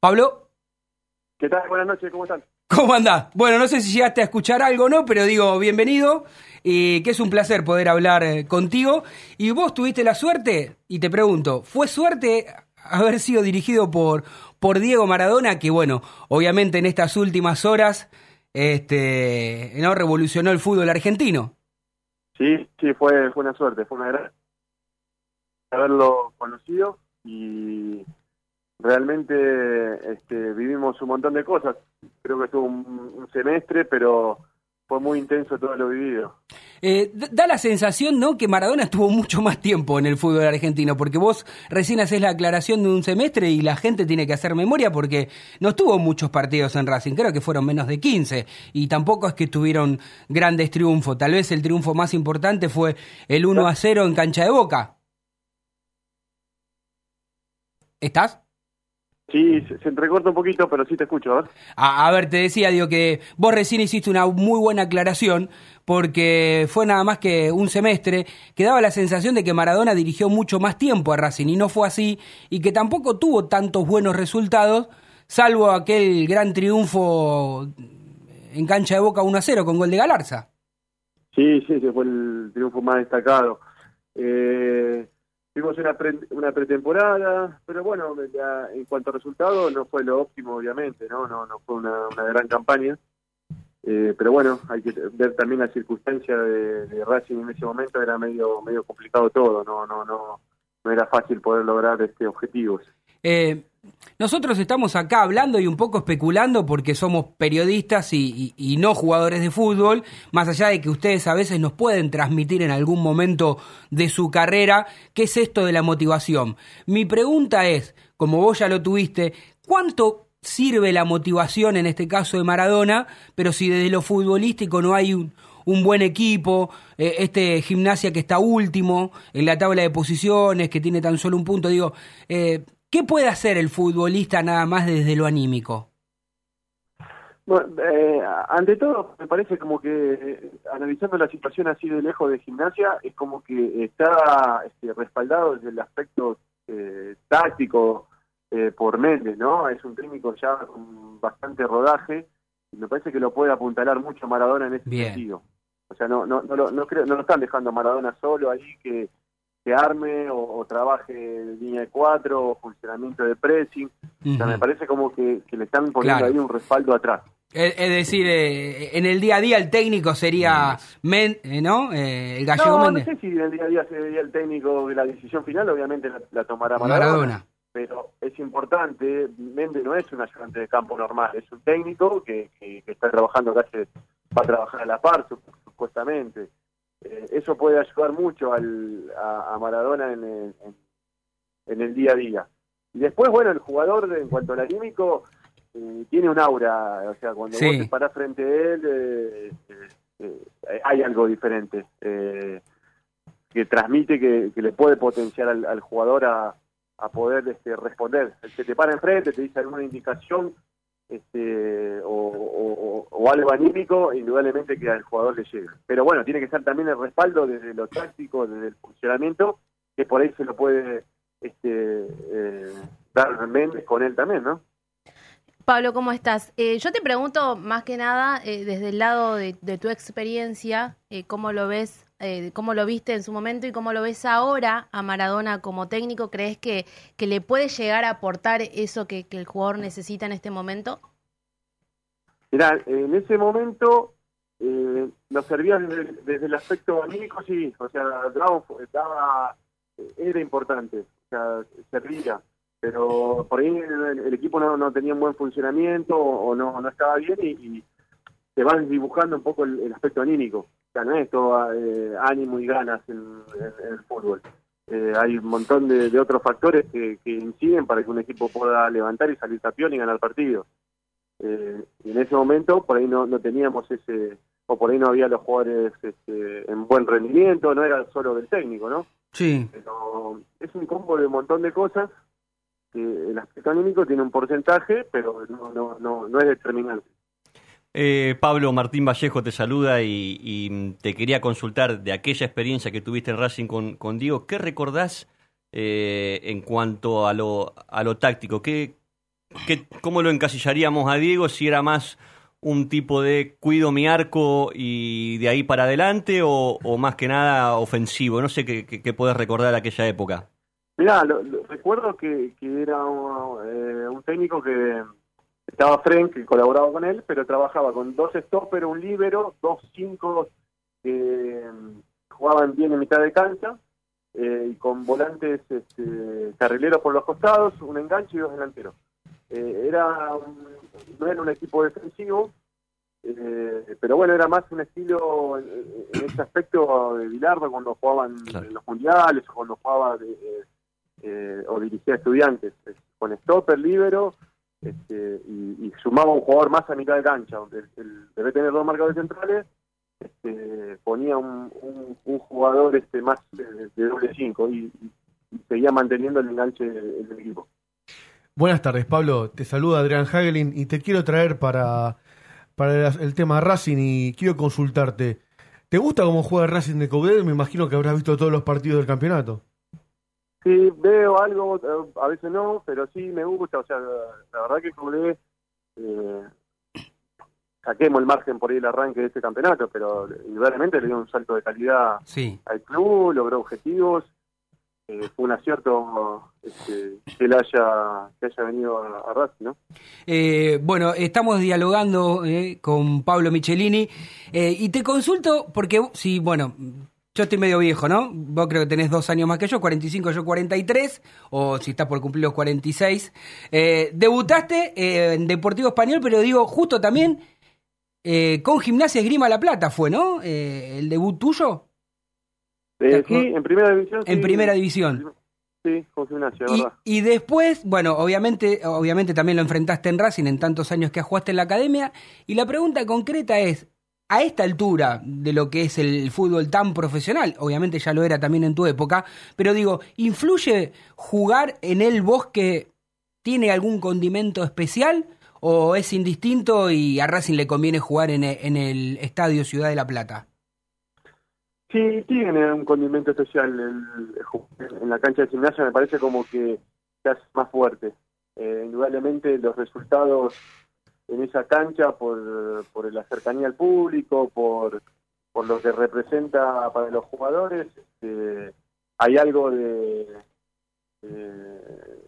¿Pablo? ¿Qué tal? Buenas noches, ¿cómo están? ¿Cómo andás? Bueno, no sé si llegaste a escuchar algo o no, pero digo, bienvenido y que es un placer poder hablar eh, contigo. Y vos tuviste la suerte, y te pregunto, ¿fue suerte haber sido dirigido por, por Diego Maradona, que bueno, obviamente en estas últimas horas este, ¿no? revolucionó el fútbol argentino? Sí, sí, fue, fue una suerte, fue una gran haberlo conocido y realmente este, vivimos un montón de cosas. Creo que estuvo un semestre, pero fue muy intenso todo lo vivido. Eh, da la sensación, ¿no?, que Maradona estuvo mucho más tiempo en el fútbol argentino, porque vos recién haces la aclaración de un semestre y la gente tiene que hacer memoria porque no estuvo muchos partidos en Racing, creo que fueron menos de 15, y tampoco es que tuvieron grandes triunfos, tal vez el triunfo más importante fue el 1 a 0 en cancha de Boca. ¿Estás? Sí, se, se entrecorta un poquito, pero sí te escucho. A, a ver, te decía, digo, que vos recién hiciste una muy buena aclaración, porque fue nada más que un semestre que daba la sensación de que Maradona dirigió mucho más tiempo a Racing, y no fue así, y que tampoco tuvo tantos buenos resultados, salvo aquel gran triunfo en cancha de Boca 1 a 0 con gol de Galarza. Sí, sí, ese fue el triunfo más destacado. Eh, tuvimos una, pre- una pretemporada, pero bueno, en cuanto a resultados no fue lo óptimo, obviamente, no no no fue una, una gran campaña. Eh, pero bueno, hay que ver también la circunstancia de, de Racing en ese momento, era medio medio complicado todo, no no no no era fácil poder lograr este objetivos. Eh, nosotros estamos acá hablando y un poco especulando porque somos periodistas y, no jugadores de fútbol, más allá de que ustedes a veces nos pueden transmitir en algún momento de su carrera qué es esto de la motivación. Mi pregunta es, como vos ya lo tuviste, ¿cuánto sirve la motivación en este caso de Maradona, pero si desde lo futbolístico no hay un, un buen equipo, eh, este gimnasia que está último en la tabla de posiciones, que tiene tan solo un punto, digo, eh, ¿qué puede hacer el futbolista nada más desde lo anímico? Bueno, eh, ante todo, me parece como que eh, analizando la situación así de lejos de gimnasia, es como que está este, respaldado desde el aspecto eh, táctico eh, por Méndez, ¿no? Es un técnico ya con bastante rodaje y me parece que lo puede apuntalar mucho Maradona en ese Bien. sentido. O sea, no, no, no, lo, no, creo, no lo están dejando a Maradona solo ahí que, que arme o, o trabaje línea de cuatro o funcionamiento de pressing. O sea, me parece como que, que le están poniendo Claro. ahí un respaldo atrás. Es, es decir, eh, en el día a día el técnico sería, Men- eh, ¿no? Eh, el gallego No, no sé si en el día a día se veía el técnico de la decisión final, obviamente la, la tomará Maradona, Maradona. Pero es importante, Méndez no es un ayudante de campo normal, es un técnico que, que, que está trabajando casi, va a trabajar a la par, sup- supuestamente. Eh, eso puede ayudar mucho al, a, a Maradona en el, en, en el día a día. Y después, bueno, el jugador, en cuanto al anímico, eh, tiene un aura, o sea, cuando Sí. vos te parás frente a él, eh, eh, hay algo diferente. Eh, que transmite que, que le puede potenciar al, al jugador a, a poder este, responder. El que te para enfrente, te dice alguna indicación este, o, algo anímico, indudablemente que al jugador le llega. Pero bueno, tiene que estar también el respaldo desde lo táctico, desde el funcionamiento, que por ahí se lo puede este, eh, dar Méndez con él también, ¿no? Pablo, ¿cómo estás? Eh, yo te pregunto más que nada eh, desde el lado de, de tu experiencia, eh, cómo lo ves, eh, cómo lo viste en su momento y cómo lo ves ahora a Maradona como técnico. ¿Crees que, que le puede llegar a aportar eso que, que el jugador necesita en este momento? Mirá, en ese momento eh, nos servía desde, desde el aspecto anímico, sí, o sea, daba, daba- era importante, o sea, servía, pero por ahí el, equipo no, no tenía un buen funcionamiento o, no, no estaba bien y se van dibujando un poco el, el aspecto anímico, o sea, no es todo eh, ánimo y ganas en, en- en el fútbol. Eh, hay un montón de, de otros factores que, que inciden para que un equipo pueda levantar y salir campeón y ganar partidos. Eh, y en ese momento por ahí no, no teníamos ese, o por ahí no había los jugadores este, en buen rendimiento, no era solo del técnico, ¿no? Sí. Pero es un combo de un montón de cosas que el aspecto anímico tiene un porcentaje, pero no, no, no, no es determinante. Eh, Pablo Martín Vallejo te saluda y, y te quería consultar de aquella experiencia que tuviste en Racing con, Diego. ¿Qué recordás eh, en cuanto a lo, a lo táctico? ¿Qué, ¿Cómo lo encasillaríamos a Diego si era más un tipo de cuido mi arco y de ahí para adelante o, más que nada ofensivo? No sé qué, qué, podés recordar de aquella época. Mirá, lo- lo- recuerdo que, que era un, eh, un técnico que estaba Frank, que colaboraba con él, pero trabajaba con dos stoppers, un líbero, dos cinco que mm, jugaban bien en mitad de cancha, eh, y con volantes este, carrileros por los costados, un enganche y dos delanteros. Eh, era un- no era un equipo defensivo, eh, pero bueno, era más un estilo en, en ese aspecto de Bilardo cuando jugaban Claro. en los mundiales cuando jugaba de, eh, eh, o dirigía a estudiantes, con stopper, libero, este, y, y sumaba un jugador más a mitad de cancha, donde el, debe tener dos marcadores centrales, este, ponía un, un, un jugador este más de, de doble cinco y, y seguía manteniendo el enganche del equipo. Buenas tardes, Pablo. Te saluda Adrián Hagelin y te quiero traer para, para el, el tema Racing y quiero consultarte. ¿Te gusta cómo juega Racing de Coudet? Me imagino que habrás visto todos los partidos del campeonato. Sí, veo algo, eh, a veces no, pero sí me gusta. O sea, la verdad que Coblé, eh, saquemos el margen por ahí el arranque de este campeonato, pero indudablemente le dio un salto de calidad Sí. al club, logró objetivos. eh, fue un acierto este, que él haya, que haya venido a, a Racing, ¿no? Eh, bueno, estamos dialogando eh, con Pablo Michelini eh, y te consulto porque, sí, bueno, yo estoy medio viejo, ¿no? Vos creo que tenés dos años más que yo, 45, yo 43, o si estás por cumplir los 46. Eh, debutaste eh, en Deportivo Español, pero digo, justo también eh, con Gimnasia Esgrima La Plata fue, ¿no? Eh, el debut tuyo sí, en primera división. en sí. Primera División. Sí, con gimnasia, Y, ¿verdad? y después, bueno, obviamente, obviamente también lo enfrentaste en Racing en tantos años que jugaste en la academia. Y la pregunta concreta es, a esta altura de lo que es el fútbol tan profesional, obviamente ya lo era también en tu época, pero digo, ¿influye jugar en el bosque? ¿Tiene algún condimento especial? ¿O es indistinto y a Racing le conviene jugar en e- en el Estadio Ciudad de la Plata? Sí, tiene un condimento especial el, el en la cancha de gimnasia, me parece como que se hace más fuerte. Eh, indudablemente los resultados en esa cancha por, por la cercanía al público, por, por lo que representa para los jugadores, este, hay algo de, de,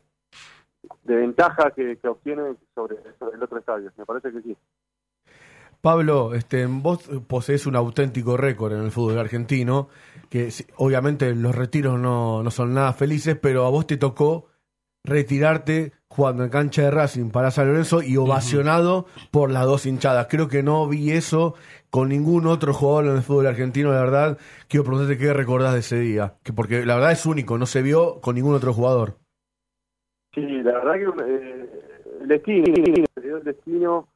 ventaja que, que obtienen sobre, sobre el otro estadio. Me parece que sí. Pablo, este, vos posees un auténtico récord en el fútbol argentino, que obviamente los retiros no, no son nada felices, pero a vos te tocó retirarte jugando en cancha de Racing para San Lorenzo y ovacionado por las dos hinchadas. Creo que no vi eso con ningún otro jugador en el fútbol argentino, la verdad. Quiero preguntarte qué recordás de ese día, que porque la verdad es único, no se vio con ningún otro jugador. Sí, la verdad que eh, el destino, el destino,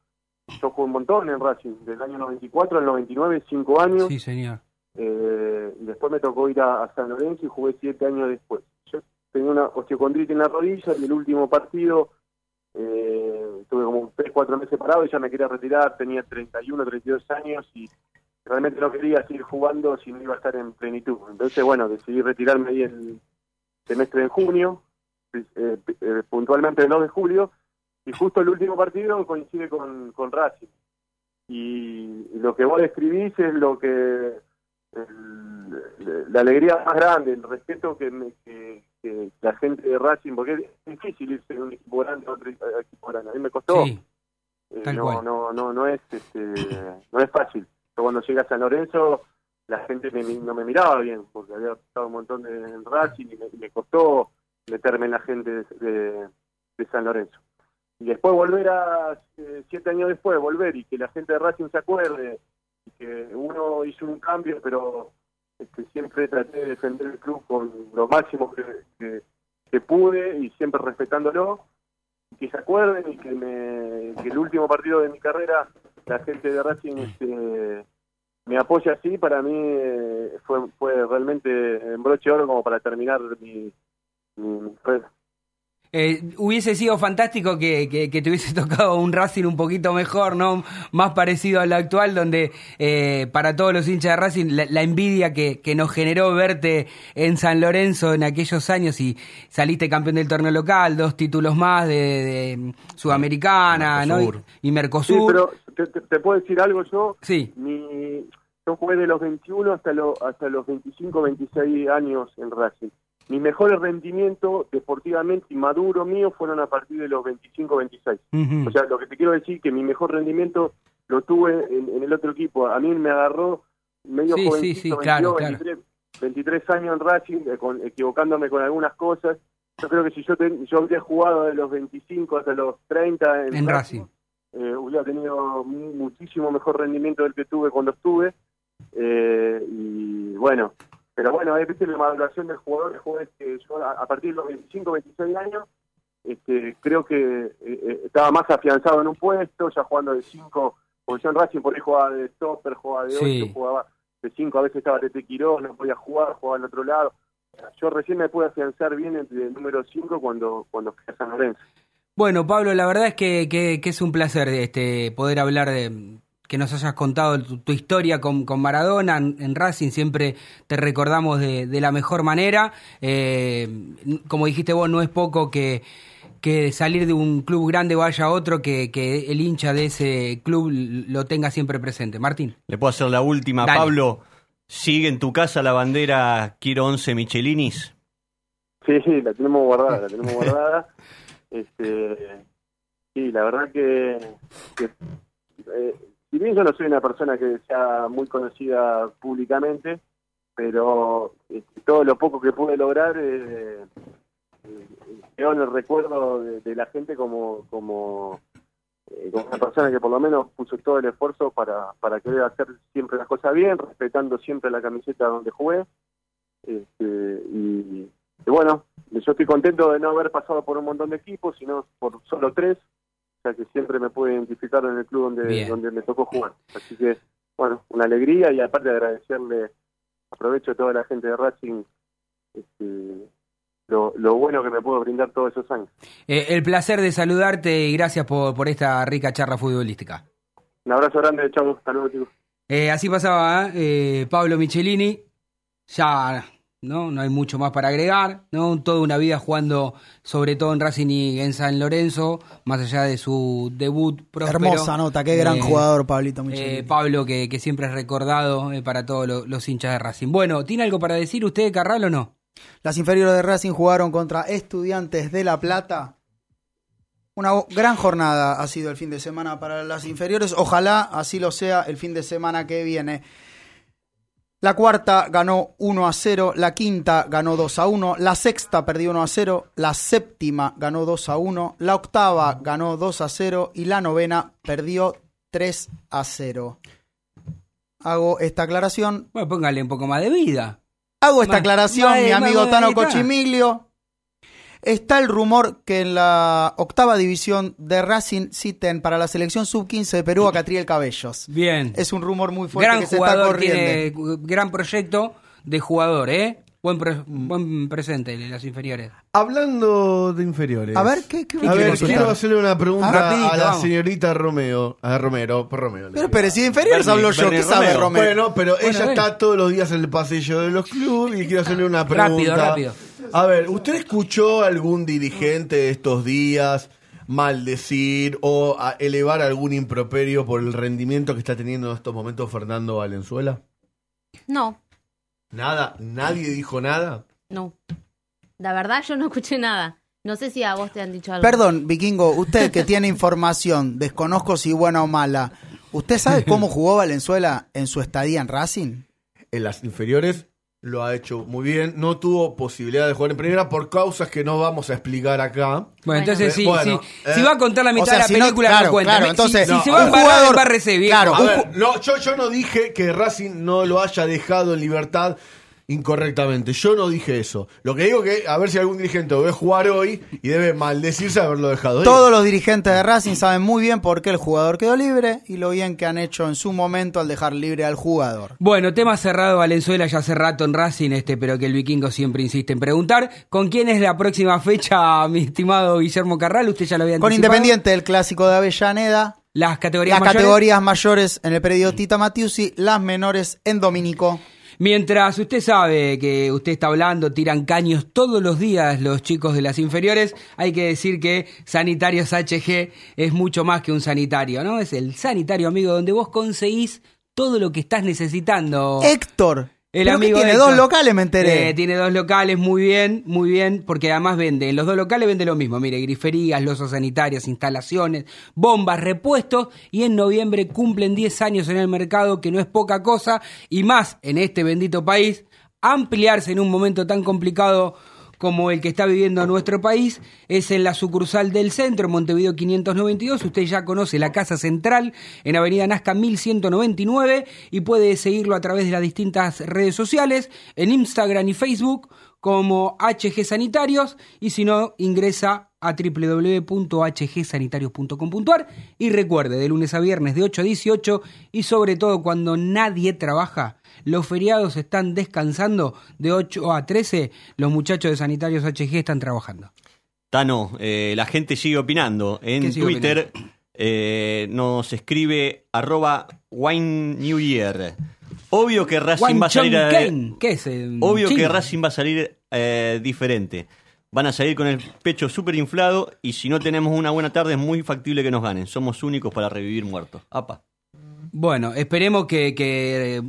yo jugué un montón en Racing, del año 94 al 99, cinco años, Sí, señor. eh, y después me tocó ir a, a San Lorenzo y jugué siete años después. Tenía una osteocondritis en la rodilla y el último partido eh, tuve como tres, cuatro meses parado y ya me quería retirar, tenía 31, 32 años y realmente no quería seguir jugando si no iba a estar en plenitud. Entonces, bueno, decidí retirarme ahí el semestre de junio, eh, eh, puntualmente el 2 de julio, y justo el último partido coincide con, con Racing. Y, lo que vos describís es lo que el- la alegría más grande, el respeto que, me- que la gente de Racing, porque es difícil irse de un equipo grande a otro equipo grande. A mí me costó, Sí. Eh, no, cual. no, no, no es, este, no es fácil. Yo cuando llegué a San Lorenzo, la gente me- no me miraba bien, porque había estado un montón de, en Racing y me, costó meterme en la gente de, de- de San Lorenzo. Y después volver a, eh, siete años después, volver y que la gente de Racing se acuerde, y que uno hizo un cambio, pero este, siempre traté de defender el club con lo máximo que, que, que pude y siempre respetándolo y que se acuerden y que, me, que el último partido de mi carrera la gente de Racing este, me apoya así para mí eh, fue fue realmente en broche de oro como para terminar mi, mi, mi carrera. Eh, hubiese sido fantástico que, que- que te hubiese tocado un Racing un poquito mejor, ¿no? Más parecido al actual, donde eh, para todos los hinchas de Racing la, la envidia que, que nos generó verte en San Lorenzo en aquellos años y saliste campeón del torneo local, dos títulos más de, de Sudamericana, ¿no? Y, Mercosur. Sí, pero te, te- te puedo decir algo yo Sí. mi, yo jugué de los 21 hasta, lo- hasta los 25, 26 años en Racing. Mi mejor rendimiento deportivamente y maduro mío fueron a partir de los 25, 26. Ujú. O sea, lo que te quiero decir que mi mejor rendimiento lo tuve en, en el otro equipo. A mí me agarró medio Sí, sí, jovencito, sí, 22, claro, claro. 23, 23 años en Racing, eh, con- equivocándome con algunas cosas. Yo creo que si yo, te- yo hubiera jugado de los 25 hasta los 30 en, en Racing. eh, hubiera tenido mu- muchísimo mejor rendimiento del que tuve cuando estuve. Eh, y bueno, pero bueno, es la maduración del jugador. El jugador este, yo a, partir de los 25, 26 años, este, creo que eh, eh, estaba más afianzado en un puesto, ya jugando de 5, porque yo en Racing por ahí jugaba de stopper, jugaba de 8, Sí. jugaba de 5, a veces estaba Tete Quirós, no podía jugar, jugaba al otro lado. Yo recién me pude afianzar bien entre el número 5 cuando, cuando fui a San Lorenzo. Bueno, Pablo, la verdad es que, que- que es un placer este, poder hablar de que nos hayas contado tu, tu historia con, con Maradona en, en Racing. Siempre te recordamos de, de la mejor manera. Eh, como dijiste vos, no es poco que, que salir de un club grande vaya a otro, que, que el hincha de ese club lo tenga siempre presente. Martín. Le puedo hacer la última, Dale. Pablo. ¿Sigue en tu casa la bandera Quiero 11 Michelinis? Sí, sí, la tenemos guardada, la tenemos guardada. Este, sí, la verdad que, que, eh, si bien yo no soy una persona que sea muy conocida públicamente, pero este, todo lo poco que pude lograr eh, quedó en el recuerdo de, la gente como como, eh, como una persona que por lo menos puso todo el esfuerzo para, para querer hacer siempre las cosas bien, respetando siempre la camiseta donde jugué. Este, y bueno, yo estoy contento de no haber pasado por un montón de equipos, sino por solo tres, que siempre me pude identificar en el club donde, Bien. donde me tocó jugar. Así que, bueno, una alegría y aparte de agradecerle, aprovecho a toda la gente de Racing este, lo, lo bueno que me pudo brindar todos esos años. Eh, el placer de saludarte y gracias por, por esta rica charla futbolística. Un abrazo grande, chau, hasta luego chicos. Eh, así pasaba eh, Pablo Michelini. Ya no, no hay mucho más para agregar. ¿no? Toda una vida jugando, sobre todo en Racing y en San Lorenzo, más allá de su debut próspero. Hermosa nota, qué gran Eh, jugador Pablito eh. Pablo, que, que siempre es recordado eh, para todos lo- los hinchas de Racing. Bueno, ¿tiene algo para decir usted, Carral, o no? Las inferiores de Racing jugaron contra Estudiantes de La Plata. Una gran jornada ha sido el fin de semana para las inferiores. Ojalá así lo sea el fin de semana que viene. La cuarta ganó 1 a 0, la quinta ganó 2 a 1, la sexta perdió 1 a 0, la séptima ganó 2 a 1, la octava ganó 2 a 0 y la novena perdió 3 a 0. Hago esta aclaración Bueno, póngale un poco más de vida. Hago esta Ma- aclaración, ma- mi amigo Tano. Cochimiglio. Está el rumor que en la octava división de Racing citen para la selección sub-15 de Perú a Catriel Cabellos. Bien. Es un rumor muy fuerte gran que se está jugador, corriendo. tiene gran proyecto de jugador, ¿eh? Buen, pre- buen presente en las inferiores. Hablando de inferiores. A ver, ¿qué, qué A ver, quiero hacerle una pregunta Ah, rapidito, a la vamos. señorita Romeo. A Romero, por Romeo. le Pero, pero si de inferiores hablo yo, ¿qué sabe Romero. Romero? Bueno, pero Bueno, ella está todos los días en el pasillo de los clubes y quiero hacerle una pregunta. Rápido, rápido. A ver, ¿usted escuchó a algún dirigente de estos días maldecir o a elevar algún improperio por el rendimiento que está teniendo en estos momentos Fernando Valenzuela? No, Nada, nadie dijo nada. no. La verdad yo no escuché nada. No sé si a vos te han dicho algo. Perdón, Vikingo, usted que tiene información, desconozco si buena o mala. ¿Usted sabe cómo jugó Valenzuela en su estadía en Racing? En las inferiores lo ha hecho muy bien. No tuvo posibilidad de jugar en primera por causas que no vamos a explicar acá. Bueno, entonces sí, Bueno, sí. eh, si va a contar la mitad o sea, de la si no- película, claro, no cuenta. claro, Si- entonces, si, no, se a va a jugador- viejo. claro, A ver, no, yo, yo no dije que Racing no lo haya dejado en libertad incorrectamente. Yo no dije eso. Lo que digo que a ver si algún dirigente lo ve jugar hoy y debe maldecirse de haberlo dejado. ir. Todos los dirigentes de Racing saben muy bien por qué el jugador quedó libre y lo bien que han hecho en su momento al dejar libre al jugador. Bueno, tema cerrado Valenzuela ya hace rato en Racing, este, pero que el vikingo siempre insiste en preguntar. ¿Con quién es la próxima fecha, mi estimado Guillermo Carral? Usted ya lo había Con anticipado. Independiente del clásico de Avellaneda, Las categorías las mayores. categorías mayores en el predio Tita Matiusi, las menores en Dominico. Mientras usted sabe que usted está hablando, tiran caños todos los días los chicos de las inferiores, hay que decir que Sanitarios HG es mucho más que un sanitario, ¿no? Es el sanitario amigo donde vos conseguís todo lo que estás necesitando. Héctor, El ¿pero qué amigo tiene Héctor. dos locales, me enteré. Eh, tiene dos locales, muy bien, muy bien, porque además vende, en los dos locales vende lo mismo, mire, griferías, losas sanitarias, instalaciones, bombas, repuestos, y en noviembre cumplen 10 años en el mercado, que no es poca cosa, y más en este bendito país, ampliarse en un momento tan complicado como el que está viviendo nuestro país, es en la sucursal del centro, Montevideo 592. Usted ya conoce la Casa Central en Avenida Nazca 1199 y puede seguirlo a través de las distintas redes sociales, en Instagram y Facebook como HG Sanitarios y si no, ingresa a www.hgsanitarios.com.ar y recuerde, de lunes a viernes de 8 a 18 y sobre todo cuando nadie trabaja, los feriados están descansando de 8 a 13, los muchachos de Sanitarios HG están trabajando. Tano, eh, la gente sigue opinando. En ¿Qué sigue Twitter eh, nos escribe arroba Wine New Year. Obvio que Racing va a salir a- ¿qué es? eh, Obvio que Racing va a salir eh, diferente. Van a salir con el pecho súper inflado y si no tenemos una buena tarde es muy factible que nos ganen. Somos únicos para revivir muertos. Apa. Bueno, esperemos que, que,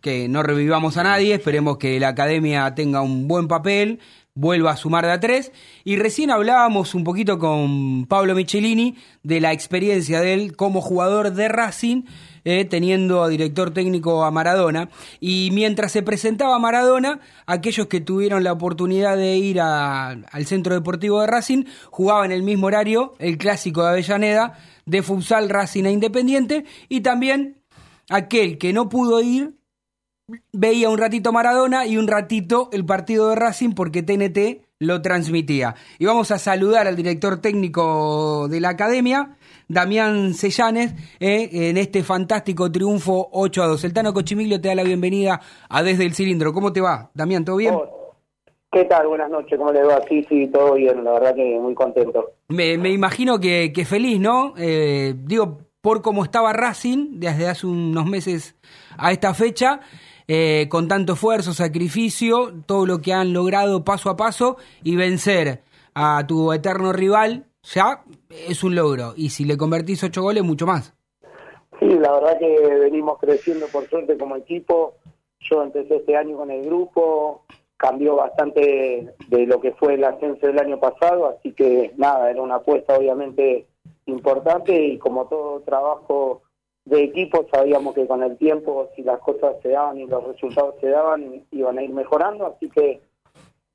que no revivamos a nadie, esperemos que la academia tenga un buen papel, vuelva a sumar de a tres. Y recién hablábamos un poquito con Pablo Michelini de la experiencia de él como jugador de Racing, eh, teniendo a director técnico a Maradona. Y mientras se presentaba Maradona, aquellos que tuvieron la oportunidad de ir al centro deportivo de Racing jugaban el mismo horario, el clásico de Avellaneda, de futsal Racing e Independiente, y también aquel que no pudo ir veía un ratito Maradona y un ratito el partido de Racing porque TNT lo transmitía. Y vamos a saludar al director técnico de la academia, Damián Sellanes, eh, en este fantástico triunfo 8 a 2. El Tano Cochimilio te da la bienvenida a Desde el Cilindro. ¿Cómo te va, Damián? ¿Todo bien? ¿Qué tal? Buenas noches, ¿cómo le va? Sí, sí, todo bien, la verdad que muy contento. Me, me imagino que, que feliz, ¿no? Eh, digo, por cómo estaba Racing desde hace unos meses a esta fecha, eh, con tanto esfuerzo, sacrificio, todo lo que han logrado paso a paso y vencer a tu eterno rival, ya es un logro. Y si le convertís ocho goles, mucho más. Sí, la verdad que venimos creciendo por suerte como equipo. Yo empecé este año con el grupo, cambió bastante de lo que fue el ascenso del año pasado, así que nada, era una apuesta obviamente importante y como todo trabajo de equipo sabíamos que con el tiempo, si las cosas se daban y los resultados se daban, iban a ir mejorando, así que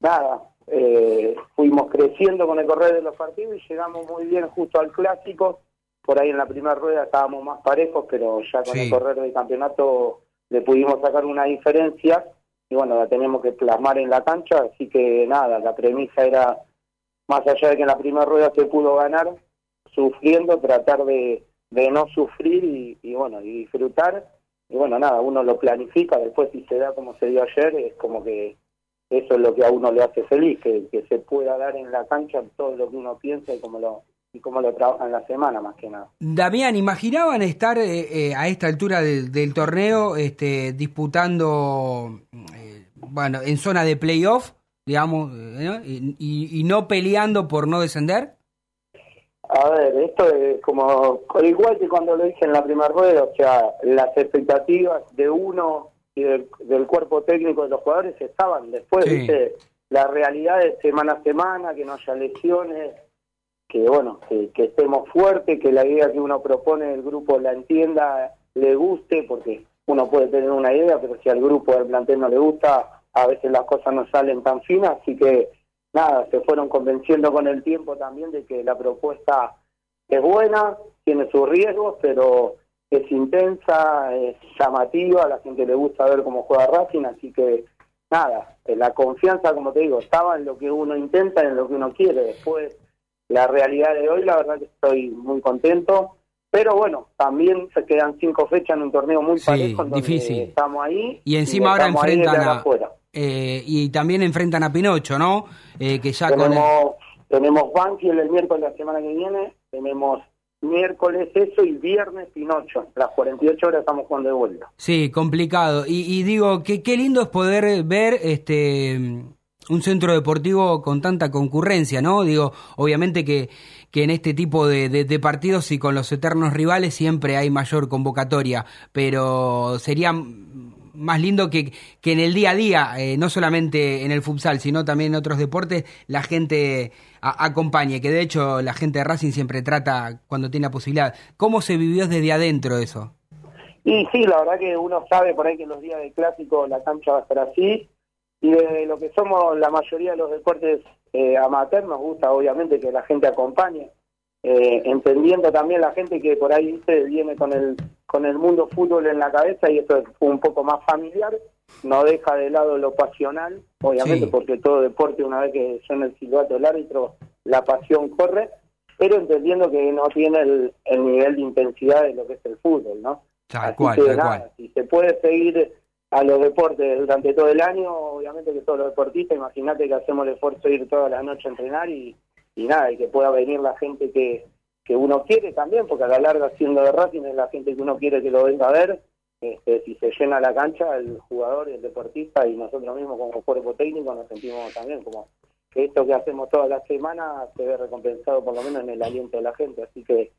nada, eh, fuimos creciendo con el correr de los partidos y llegamos muy bien justo al clásico. Por ahí en la primera rueda estábamos más parejos, pero ya con Sí. el correr del campeonato le pudimos sacar una diferencia y bueno, la tenemos que plasmar en la cancha, así que nada, la premisa era, más allá de que en la primera rueda se pudo ganar, sufriendo, tratar de, de no sufrir y, bueno, y disfrutar. Y bueno, nada, uno lo planifica, después si se da como se dio ayer, es como que eso es lo que a uno le hace feliz, que, se pueda dar en la cancha todo lo que uno piensa y cómo lo, y cómo lo trabaja en la semana más que nada. Damián, ¿imaginaban estar eh, eh, a esta altura del, torneo este, disputando, eh, bueno, en zona de playoff, digamos, eh, y- y no peleando por no descender? A ver, esto es como, igual que cuando lo dije en la primera rueda, o sea, las expectativas de uno y del, del cuerpo técnico de los jugadores estaban después, Sí. ¿viste? la realidad es semana a semana, que no haya lesiones, que bueno, que, que estemos fuertes, que la idea que uno propone el grupo la entienda, le guste, porque uno puede tener una idea, pero si al grupo del plantel no le gusta, a veces las cosas no salen tan finas, así que nada, se fueron convenciendo con el tiempo también de que la propuesta es buena, tiene sus riesgos, pero es intensa, es llamativa, a la gente le gusta ver cómo juega Racing, así que nada, la confianza, como te digo, estaba en lo que uno intenta, en lo que uno quiere. Después, la realidad de hoy, la verdad que estoy muy contento. Pero bueno, también se quedan cinco fechas en un torneo muy Sí, parejo, difícil. estamos ahí. Y encima ahora enfrentan a. afuera. Eh, y también enfrentan a Pinocho, ¿no? Eh, que ya con. el- Tenemos, tenemos Banfield el miércoles de la semana que viene, tenemos miércoles eso y viernes Pinocho. Las 48 horas estamos jugando de vuelta. Sí, complicado. Y, y digo, que qué lindo es poder ver este un centro deportivo con tanta concurrencia, ¿no? Digo, obviamente que, que en este tipo de, de- de partidos y con los eternos rivales siempre hay mayor convocatoria, pero sería más lindo que, que en el día a día, eh, no solamente en el futsal, sino también en otros deportes, la gente acompañe, que de hecho la gente de Racing siempre trata cuando tiene la posibilidad. ¿Cómo se vivió desde adentro eso? Y sí, la verdad que uno sabe por ahí que los días de clásico la cancha va a estar así. Y de lo que somos la mayoría de los deportes eh, amateur, nos gusta obviamente que la gente acompañe. Eh, entendiendo también la gente que por ahí ¿viste? viene con el con el mundo fútbol en la cabeza y esto es un poco más familiar, no deja de lado lo pasional, obviamente Sí. porque todo deporte una vez que suena el silbato del árbitro, la pasión corre, pero entendiendo que no tiene el, el nivel de intensidad de lo que es el fútbol, ¿no? Tal Así cual, que tal nada, cual. si se puede seguir a los deportes durante todo el año, obviamente que todos los deportistas, imagínate que hacemos el esfuerzo de ir todas las noches a entrenar y, y nada, y que pueda venir la gente que, que uno quiere también, porque a la larga siendo de Racing es la gente que uno quiere que lo venga a ver, este, si se llena la cancha, el jugador, el deportista y nosotros mismos como cuerpo técnico nos sentimos también como que esto que hacemos todas las semanas se ve recompensado por lo menos en el aliento de la gente, así que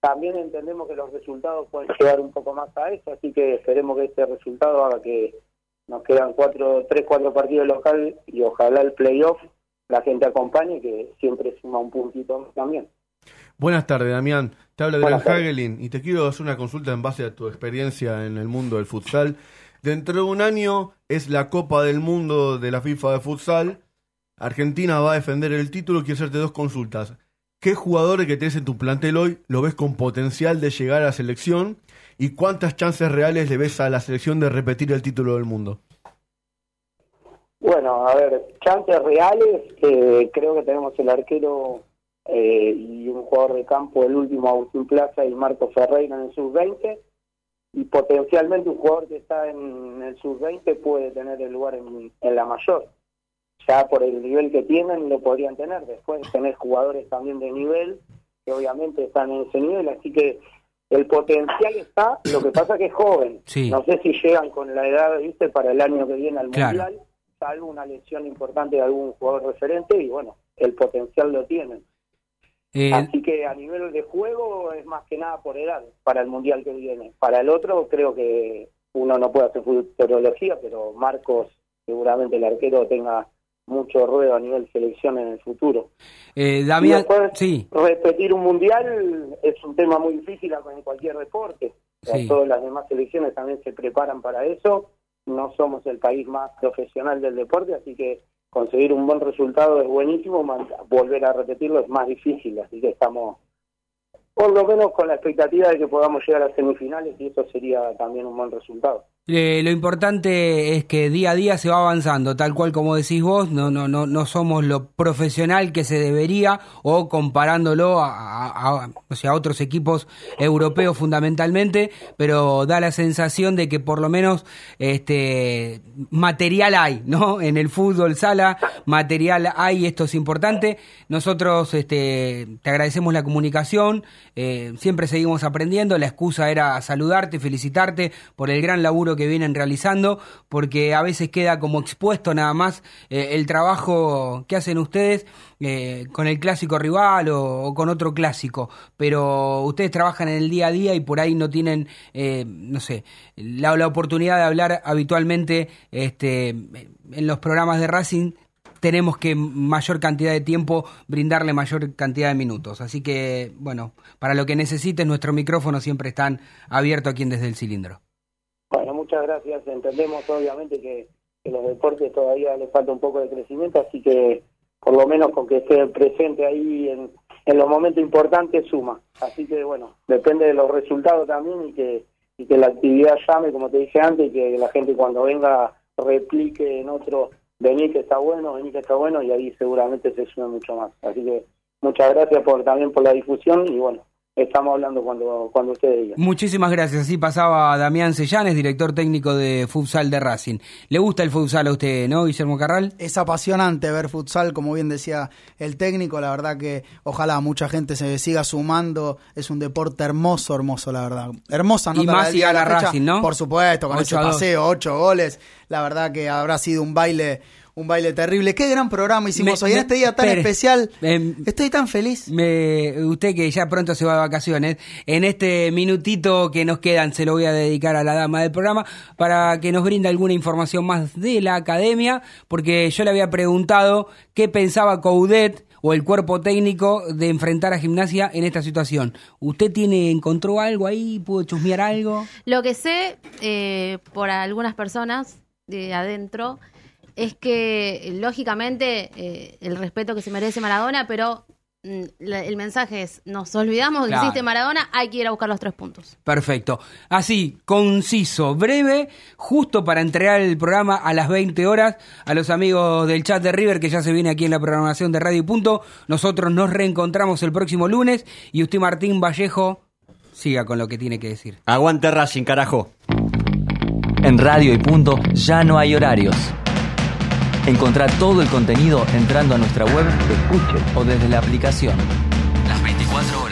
también entendemos que los resultados pueden llegar un poco más a eso, así que esperemos que este resultado haga que nos quedan cuatro, tres, cuatro partidos local y ojalá el playoff la gente acompañe, que siempre suma un puntito también. Buenas tardes, Damián. Te habla Adrián. Hagelin y te quiero hacer una consulta en base a tu experiencia en el mundo del futsal. Dentro de un año es la Copa del Mundo de la FIFA de futsal. Argentina va a defender el título. Quiero hacerte dos consultas. ¿Qué jugadores que tenés en tu plantel hoy lo ves con potencial de llegar a la selección? ¿Y cuántas chances reales le ves a la selección de repetir el título del mundo? Bueno, a ver, chances reales, eh, creo que tenemos el arquero eh, y un jugador de campo, el último Agustín Plaza y Marco Ferreira en el sub-20, y potencialmente un jugador que está en el sub-20 puede tener el lugar en, en la mayor. Ya por el nivel que tienen lo podrían tener. Después tener jugadores también de nivel, que obviamente están en ese nivel, así que el potencial está, lo que pasa que es joven. Sí. No sé si llegan con la edad, viste, para el año que viene al Claro. Mundial, salvo una lesión importante de algún jugador referente, y bueno, el potencial lo tienen. Eh, Así que a nivel de juego es más que nada por edad para el Mundial que viene. Para el otro creo que uno no puede hacer futurología, pero Marcos seguramente el arquero tenga mucho ruedo a nivel selección en el futuro. eh, Y Damián, después, sí, repetir un mundial es un tema muy difícil en cualquier deporte. Sí. Todas las demás selecciones también se preparan para eso. No somos el país más profesional del deporte, así que conseguir un buen resultado es buenísimo. Volver a repetirlo es más difícil, así que estamos por lo menos con la expectativa de que podamos llegar a semifinales y eso sería también un buen resultado. Eh, lo importante es que día a día se va avanzando, tal cual como decís vos, no, no, no, no somos lo profesional que se debería o comparándolo a, o sea, otros equipos europeos fundamentalmente, pero da la sensación de que por lo menos este material hay, ¿no? En el fútbol sala, material hay, esto es importante. Nosotros este, te agradecemos la comunicación, eh, siempre seguimos aprendiendo, la excusa era saludarte, felicitarte por el gran laburo que vienen realizando, porque a veces queda como expuesto nada más eh, el trabajo que hacen ustedes eh, con el clásico rival o, con otro clásico, pero ustedes trabajan en el día a día y por ahí no tienen, eh, no sé, la, la oportunidad de hablar habitualmente este, en los programas de Racing tenemos que mayor cantidad de tiempo brindarle mayor cantidad de minutos. Así que, bueno, para lo que necesites, nuestros micrófonos siempre están abiertos aquí en Desde el Cilindro. Muchas gracias. Entendemos obviamente que, los deportes todavía les falta un poco de crecimiento, así que por lo menos con que esté presente ahí en, en los momentos importantes suma. Así que bueno, depende de los resultados también y que, y que la actividad llame, como te dije antes, y que la gente cuando venga replique en otro, vení que está bueno, vení que está bueno, y ahí seguramente se sume mucho más. Así que muchas gracias por también por la difusión y bueno, estamos hablando cuando, cuando ustedes digan. Muchísimas gracias. Así pasaba Damián Sellanes, director técnico de futsal de Racing. ¿Le gusta el futsal a usted, no, Guillermo Carral? Es apasionante ver futsal, como bien decía el técnico, la verdad que ojalá mucha gente se siga sumando, es un deporte hermoso, hermoso, la verdad. Hermosa Y nota más si fecha, Racing, ¿no? Por supuesto, con Ocho ese a dos. paseo, ocho goles, la verdad que habrá sido un baile, un baile terrible. Qué gran programa hicimos Me- hoy, en este día tan espere. especial. Estoy tan feliz. Me, usted que ya pronto se va de vacaciones, en este minutito que nos quedan se lo voy a dedicar a la dama del programa para que nos brinde alguna información más de la academia, porque yo le había preguntado qué pensaba Coudet o el cuerpo técnico de enfrentar a gimnasia en esta situación. ¿Usted tiene, encontró algo ahí? ¿Pudo chusmear algo? Lo que sé eh, por algunas personas de adentro es que, lógicamente, eh, el respeto que se merece Maradona, pero mm, la- el mensaje es, nos olvidamos que Claro. existe Maradona, hay que ir a buscar los tres puntos. Perfecto. Así, conciso, breve, justo para entregar el programa a las 20 horas a los amigos del chat de River que ya se viene aquí en la programación de Radio y Punto. Nosotros nos reencontramos el próximo lunes y usted, Martín Vallejo, siga con lo que tiene que decir. Aguante Racing, carajo. En Radio y Punto ya no hay horarios. Encontrá todo el contenido entrando a nuestra web, escuche o desde la aplicación. Las 24 horas.